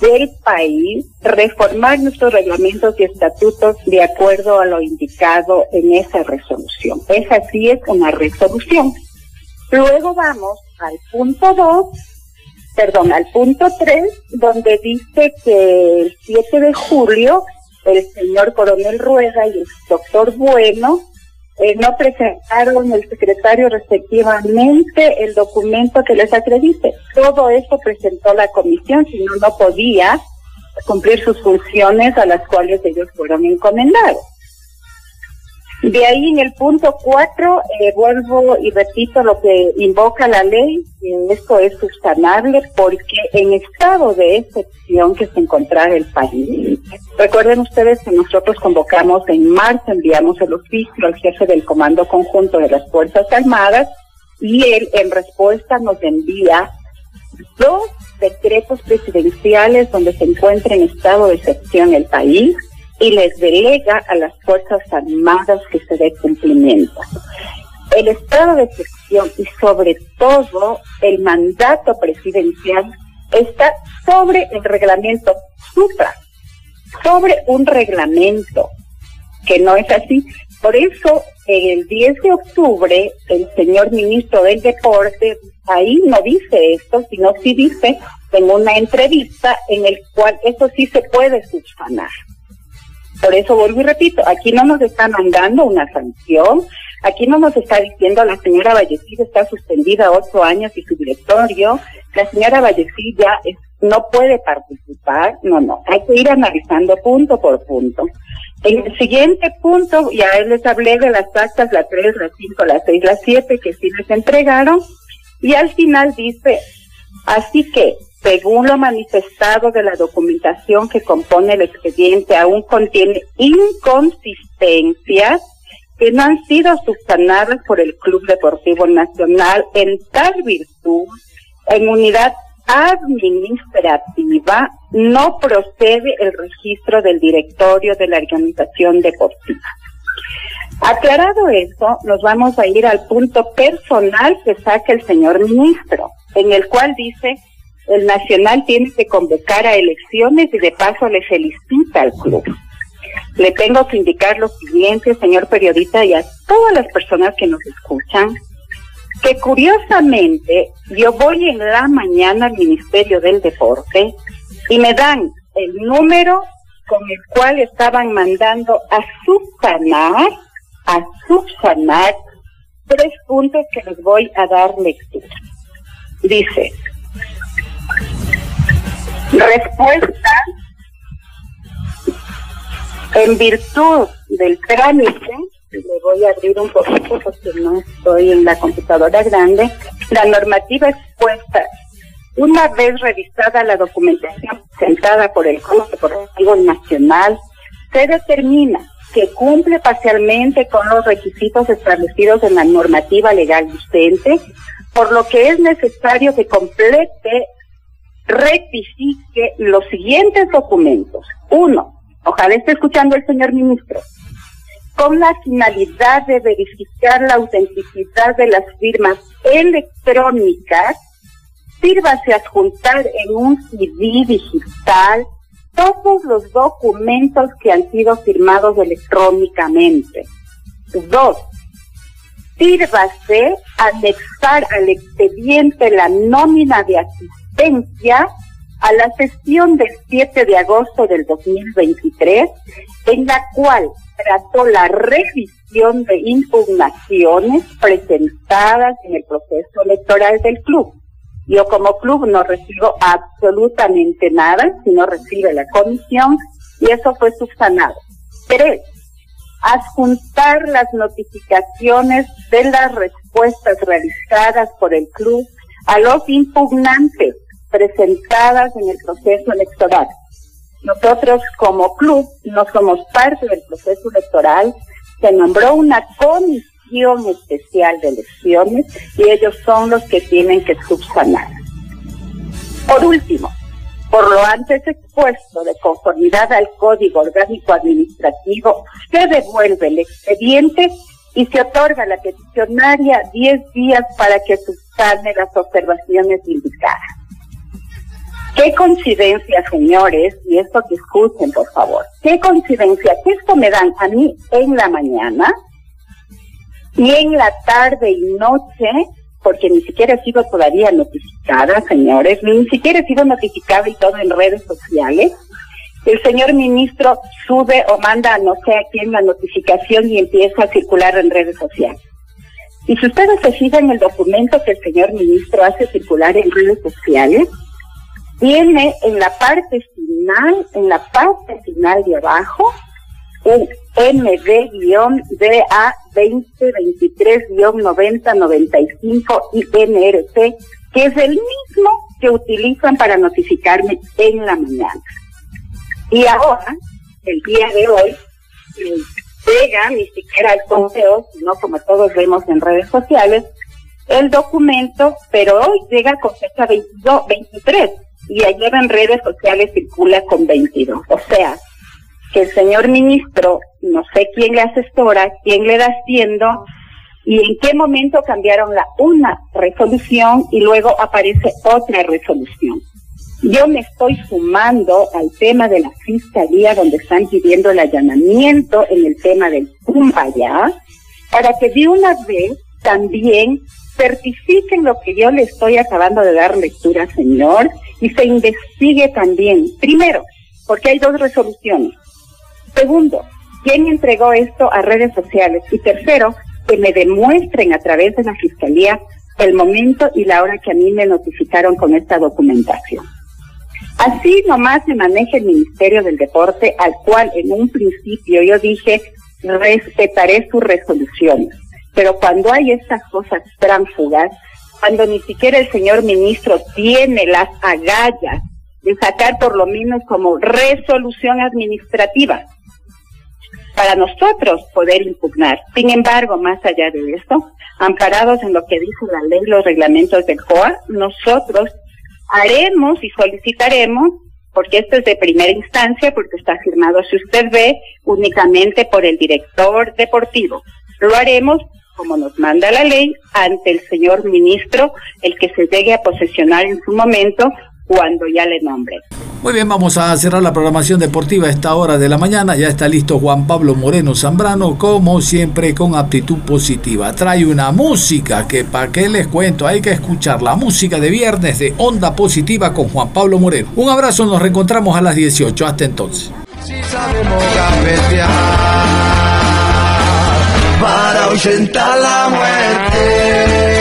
del país, reformar nuestros reglamentos y estatutos de acuerdo a lo indicado en esa resolución. Esa sí es una resolución. Luego vamos al punto 2 perdón, al punto 3, donde dice que el 7 de julio el señor coronel Rueda y el doctor Bueno eh, no presentaron el secretario respectivamente el documento que les acredite. Todo eso presentó la comisión, si no, no podía cumplir sus funciones a las cuales ellos fueron encomendados. De ahí en el punto cuatro, eh, vuelvo y repito lo que invoca la ley, esto es subsanable porque en estado de excepción que se encontrara el país. Recuerden ustedes que nosotros convocamos en marzo, enviamos el oficio al jefe del Comando Conjunto de las Fuerzas Armadas y él en respuesta nos envía dos decretos presidenciales donde se encuentra en estado de excepción el país y les delega a las Fuerzas Armadas que se dé cumplimiento. El estado de excepción y sobre todo el mandato presidencial está sobre el reglamento supra, sobre un reglamento que no es así. Por eso, el 10 de octubre, el señor ministro del Deporte, ahí no dice esto, sino sí dice en una entrevista en el cual eso sí se puede subsanar. Por eso vuelvo y repito, aquí no nos está mandando una sanción, aquí no nos está diciendo la señora Vallecilla está suspendida ocho años y su directorio, la señora Vallecilla no puede participar, no, no, hay que ir analizando punto por punto. En el siguiente punto, ya les hablé de las actas, la 3, la 5, la 6, la 7, que sí les entregaron, y al final dice, así que según lo manifestado de la documentación que compone el expediente, aún contiene inconsistencias que no han sido subsanadas por el Club Deportivo Nacional en tal virtud, en unidad administrativa, no procede el registro del directorio de la organización deportiva. Aclarado eso, nos vamos a ir al punto personal que saca el señor ministro, en el cual dice el Nacional tiene que convocar a elecciones y de paso le felicita al club. Le tengo que indicar lo siguiente, señor periodista, y a todas las personas que nos escuchan, que curiosamente yo voy en la mañana al Ministerio del Deporte y me dan el número con el cual estaban mandando a subsanar, a subsanar tres puntos que les voy a dar lectura. Dice, Respuesta. En virtud del trámite, le voy a abrir un poquito porque no estoy en la computadora grande, la normativa expuesta. Una vez revisada la documentación presentada por el Código Deportivo Nacional, se determina que cumple parcialmente con los requisitos establecidos en la normativa legal vigente, por lo que es necesario que complete rectifique los siguientes documentos. Uno, ojalá esté escuchando el señor ministro, con la finalidad de verificar la autenticidad de las firmas electrónicas sírvase adjuntar en un CD digital todos los documentos que han sido firmados electrónicamente. Dos, sírvase anexar al expediente la nómina de asistencia a la sesión del 7 de agosto del 2023, en la cual trató la revisión de impugnaciones presentadas en el proceso electoral del club. Yo como club no recibo absolutamente nada, sino recibe la comisión y eso fue subsanado. Tres, adjuntar las notificaciones de las respuestas realizadas por el club a los impugnantes presentadas en el proceso electoral. Nosotros como club no somos parte del proceso electoral, se nombró una comisión especial de elecciones y ellos son los que tienen que subsanar. Por último, por lo antes expuesto, de conformidad al Código Orgánico Administrativo, se devuelve el expediente y se otorga a la peticionaria 10 días para que subsane las observaciones indicadas. Qué coincidencia, señores, y esto que escuchen, por favor. Qué coincidencia que esto me dan a mí en la mañana y en la tarde y noche, porque ni siquiera he sido todavía notificada, señores, ni siquiera he sido notificada y todo en redes sociales. El señor ministro sube o manda no sé a quién la notificación y empieza a circular en redes sociales. Y si ustedes se fijan el documento que el señor ministro hace circular en redes sociales, tiene en la parte final, en la parte final de abajo, un MD-DA 2023-9095 y NRC, que es el mismo que utilizan para notificarme en la mañana. Y ahora, el día de hoy, llega ni siquiera al correo, sino como todos vemos en redes sociales, el documento, pero hoy llega con fecha 22, 23 y ayer en redes sociales circula con 22. O sea, que el señor ministro, no sé quién le asesora, quién le da haciendo y en qué momento cambiaron la una resolución y luego aparece otra resolución. Yo me estoy sumando al tema de la fiscalía donde están pidiendo el allanamiento en el tema del Cumbaya para que de una vez también certifiquen lo que yo le estoy acabando de dar lectura, señor, y se investigue también, primero, porque hay dos resoluciones. Segundo, quién entregó esto a redes sociales. Y tercero, que me demuestren a través de la Fiscalía el momento y la hora que a mí me notificaron con esta documentación. Así nomás se maneja el Ministerio del Deporte, al cual en un principio yo dije, respetaré sus resoluciones. Pero cuando hay estas cosas tránfugas, cuando ni siquiera el señor ministro tiene las agallas de sacar por lo menos como resolución administrativa para nosotros poder impugnar. Sin embargo, más allá de esto, amparados en lo que dice la ley, los reglamentos del COA, nosotros haremos y solicitaremos, porque esto es de primera instancia, porque está firmado, si usted ve, únicamente por el director deportivo. Lo haremos como nos manda la ley, ante el señor ministro, el que se llegue a posesionar en su momento cuando ya le nombre. Muy bien, vamos a cerrar la programación deportiva a esta hora de la mañana. Ya está listo Juan Pablo Moreno Zambrano, como siempre, con aptitud positiva. Trae una música que, para qué les cuento, hay que escuchar la música de viernes de Onda Positiva con Juan Pablo Moreno. Un abrazo, nos reencontramos a las 18. Hasta entonces. para ahuyentar la muerte.